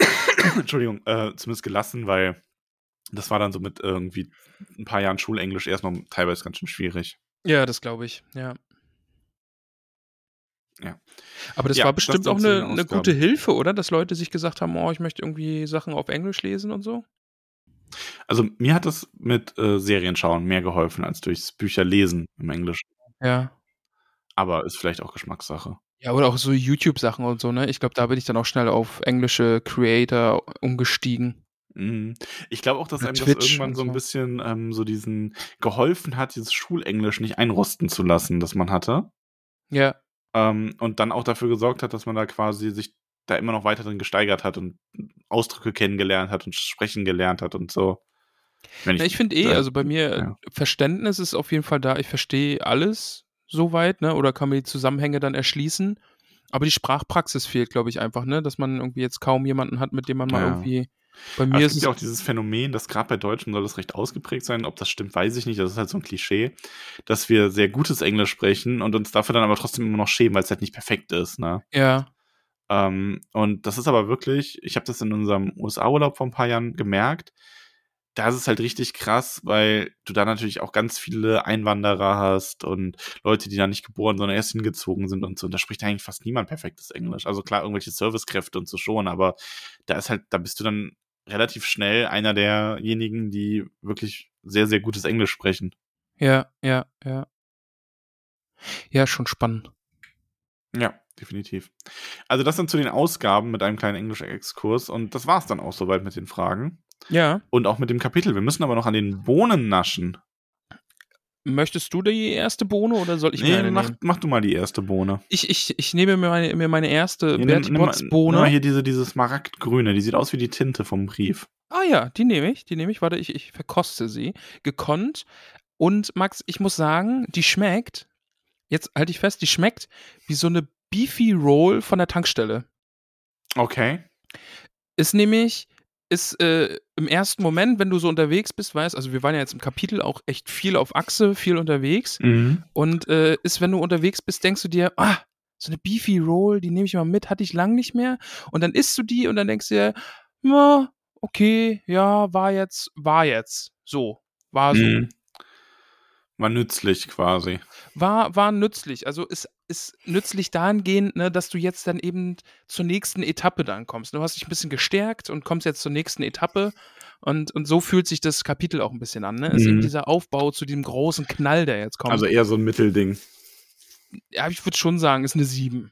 B: Entschuldigung, äh, zumindest gelassen, weil das war dann so mit irgendwie ein paar Jahren Schulenglisch erst noch teilweise ganz schön schwierig.
A: Ja, das glaube ich, ja.
B: Ja.
A: Aber das
B: Ja,
A: war
B: das
A: bestimmt
B: dann
A: auch eine, eine gute Hilfe, oder? Dass Leute sich gesagt haben, oh, ich möchte irgendwie Sachen auf Englisch lesen und so.
B: Also mir hat das mit äh, Serien schauen mehr geholfen als durchs Bücher lesen im Englischen.
A: Ja.
B: Aber ist vielleicht auch Geschmackssache.
A: Ja, oder auch so YouTube-Sachen und so, ne? Ich glaube, da bin ich dann auch schnell auf englische Creator umgestiegen.
B: Mhm. Ich glaube auch, dass einem das
A: Twitch
B: irgendwann
A: und
B: so ein bisschen ähm, so diesen geholfen hat, dieses Schulenglisch nicht einrosten zu lassen, das man hatte.
A: Ja.
B: Ähm, und dann auch dafür gesorgt hat, dass man da quasi sich da immer noch weiter drin gesteigert hat und Ausdrücke kennengelernt hat und sprechen gelernt hat und so. Wenn
A: Ja, ich finde eh, also bei mir,
B: ja.
A: Verständnis ist auf jeden Fall da. Ich verstehe alles soweit, ne? Oder kann mir die Zusammenhänge dann erschließen. Aber die Sprachpraxis fehlt, glaube ich, einfach, ne? Dass man irgendwie jetzt kaum jemanden hat, mit dem man mal
B: Ja.
A: irgendwie. Bei
B: Aber
A: mir
B: es
A: ist
B: gibt
A: es.
B: ja auch dieses Phänomen, dass gerade bei Deutschen soll das recht ausgeprägt sein. Ob das stimmt, weiß ich nicht. Das ist halt so ein Klischee, dass wir sehr gutes Englisch sprechen und uns dafür dann aber trotzdem immer noch schämen, weil es halt nicht perfekt ist. Ne?
A: Ja.
B: Ähm, und das ist aber wirklich, ich habe das in unserem USA-Urlaub vor ein paar Jahren gemerkt. Da ist es halt richtig krass, weil du da natürlich auch ganz viele Einwanderer hast und Leute, die da nicht geboren, sondern erst hingezogen sind und so. Und da spricht eigentlich fast niemand perfektes Englisch. Also klar, irgendwelche Servicekräfte und so schon, aber da ist halt, da bist du dann relativ schnell einer derjenigen, die wirklich sehr, sehr gutes Englisch sprechen.
A: Ja, ja, ja. Ja, schon spannend.
B: Ja, definitiv. Also das sind zu den Ausgaben mit einem kleinen Englisch-Exkurs und das war's dann auch soweit mit den Fragen
A: Ja.
B: und auch mit dem Kapitel. Wir müssen aber noch an den Bohnen naschen.
A: Möchtest du die erste Bohne oder soll ich mir
B: nee,
A: eine
B: mach,
A: nehmen?
B: mach du mal die erste Bohne.
A: Ich, ich, ich nehme mir meine, mir meine erste
B: Hier,
A: Bertie
B: mal-
A: Bohne.
B: nimm mal hier diese, diese Smaragdgrüne, die sieht aus wie die Tinte vom Brief.
A: Ah ja, die nehme ich, die nehme ich. Warte, ich, ich verkoste sie. Gekonnt. Und Max, ich muss sagen, die schmeckt, jetzt halte ich fest, die schmeckt wie so eine Beefy Roll von der Tankstelle.
B: Okay.
A: Ist nämlich, ist äh, im ersten Moment, wenn du so unterwegs bist, weißt, also wir waren ja jetzt im Kapitel auch echt viel auf Achse, viel unterwegs.
B: Mhm.
A: Und äh, ist, wenn du unterwegs bist, denkst du dir, ah, so eine Beefy Roll, die nehme ich mal mit, hatte ich lang nicht mehr. Und dann isst du die und dann denkst du dir, na, okay, ja, war jetzt, war jetzt. So, war so.
B: Mhm. War nützlich quasi.
A: War, war nützlich. Also ist, ist nützlich dahingehend, ne, dass du jetzt dann eben zur nächsten Etappe dann kommst. Du hast dich ein bisschen gestärkt und kommst jetzt zur nächsten Etappe. Und, und so fühlt sich das Kapitel auch ein bisschen an. Ne? Ist
B: Mhm.
A: eben dieser Aufbau zu diesem großen Knall, der jetzt kommt.
B: Also eher so ein Mittelding.
A: ja, ich würde schon sagen, ist eine 7.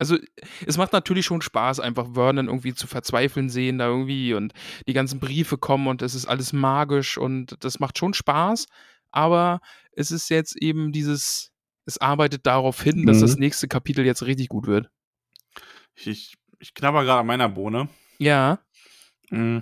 A: Also, es macht natürlich schon Spaß, einfach Vernon irgendwie zu verzweifeln sehen, da irgendwie und die ganzen Briefe kommen und es ist alles magisch und das macht schon Spaß, aber es ist jetzt eben dieses, es arbeitet darauf hin, dass
B: Mhm.
A: das nächste Kapitel jetzt richtig gut wird.
B: Ich, ich, knabber gerade an meiner Bohne.
A: Ja,
B: Mm.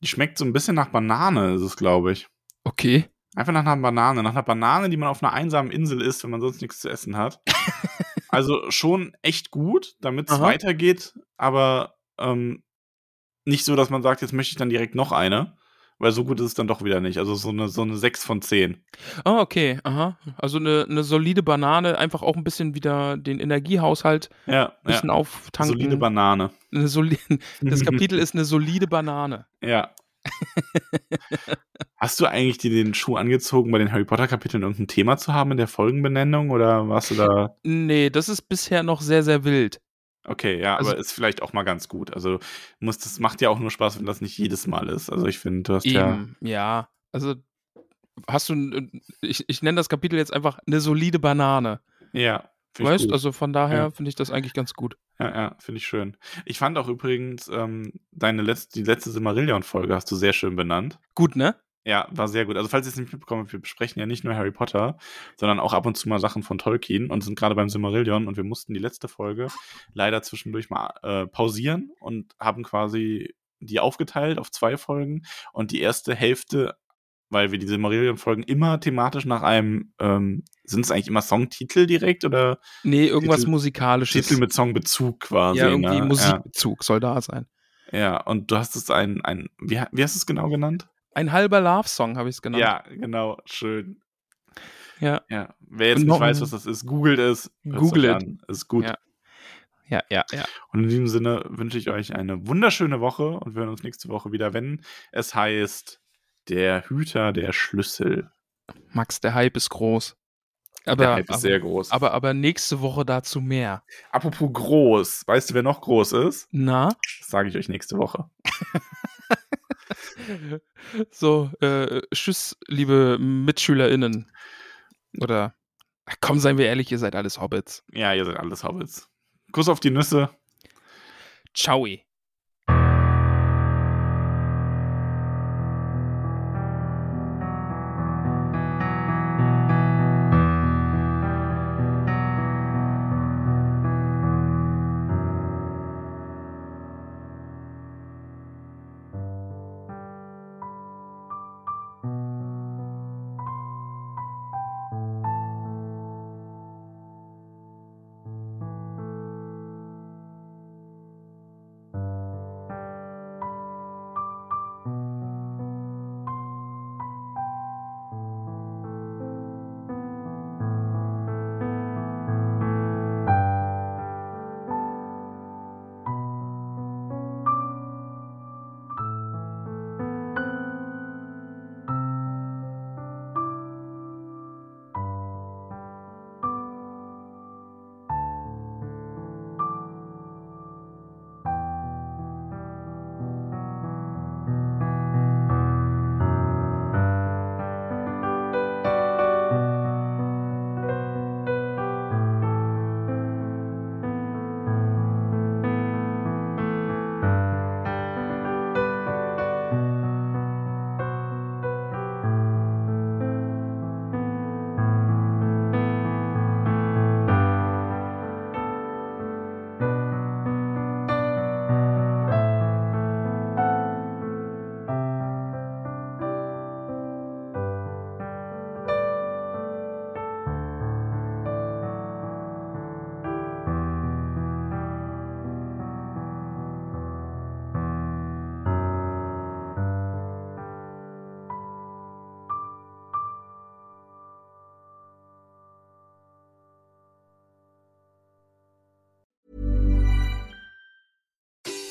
B: Die schmeckt so ein bisschen nach Banane, ist es, glaube ich.
A: okay.
B: Einfach nach einer Banane. Nach einer Banane, die man auf einer einsamen Insel isst, wenn man sonst nichts zu essen hat. also schon echt gut, damit es weitergeht, aber ähm, nicht so, dass man sagt, jetzt möchte ich dann direkt noch eine. Weil so gut ist es dann doch wieder nicht. Also so eine, so eine 6 von 10.
A: Oh, okay, aha. Also eine, eine solide Banane, einfach auch ein bisschen wieder den Energiehaushalt
B: Ja,
A: ein
B: ja.
A: bisschen auftanken.
B: Solide Banane.
A: Eine soli das Kapitel ist eine solide Banane.
B: Ja. Hast du eigentlich dir den Schuh angezogen, bei den Harry Potter Kapiteln irgendein Thema zu haben in der Folgenbenennung oder warst du da?
A: Nee, das ist bisher noch sehr, sehr wild.
B: Okay, ja,
A: Also-
B: aber ist vielleicht auch mal ganz gut. Also muss das macht ja auch nur Spaß, wenn das nicht jedes Mal ist. Also ich finde, du hast ja
A: Eben, ja. Also hast du, ich, ich nenne das Kapitel jetzt einfach eine solide Banane.
B: ja,
A: Weißt, also von daher
B: Ja.
A: finde ich das eigentlich ganz gut.
B: ja, ja, finde ich schön. Ich fand auch übrigens ähm, deine letzte die letzte Silmarillion Folge hast du sehr schön benannt.
A: Gut, ne?
B: Ja, war sehr gut. Also falls ihr es nicht mitbekommen habt, wir besprechen ja nicht nur Harry Potter, sondern auch ab und zu mal Sachen von Tolkien und sind gerade beim Silmarillion und wir mussten die letzte Folge leider zwischendurch mal äh, pausieren und haben quasi die aufgeteilt auf zwei Folgen und die erste Hälfte, weil wir die Silmarillion-Folgen immer thematisch nach einem, ähm, sind es eigentlich immer Songtitel direkt oder
A: Nee, irgendwas
B: Titel-
A: Musikalisches.
B: Titel mit Songbezug quasi?
A: ja, irgendwie
B: ne?
A: Musikbezug soll da sein.
B: Ja, ja, und du hast es ein, ein wie, wie hast du es genau genannt?
A: Ein halber Love-Song habe ich es genannt.
B: Ja, genau, schön.
A: Ja.
B: Ja, wer jetzt nicht
A: noch
B: weiß, was das ist, googelt es.
A: it.
B: an. Ist gut.
A: Ja. Ja, ja, ja.
B: Und in diesem Sinne wünsche ich euch eine wunderschöne Woche und wir hören uns nächste Woche wieder, wenn es heißt Der Hüter der Schlüssel.
A: Max, der Hype ist groß. Aber,
B: der Hype ist
A: aber,
B: sehr groß.
A: aber, aber nächste Woche dazu mehr.
B: Apropos groß, weißt du, wer noch groß ist?
A: Na?
B: Das sage ich euch nächste Woche.
A: So, äh, tschüss, liebe MitschülerInnen. Oder, ach, komm, seien wir ehrlich, ihr seid alles Hobbits.
B: Ja, ihr seid alles Hobbits. Kuss auf die Nüsse.
A: Ciao.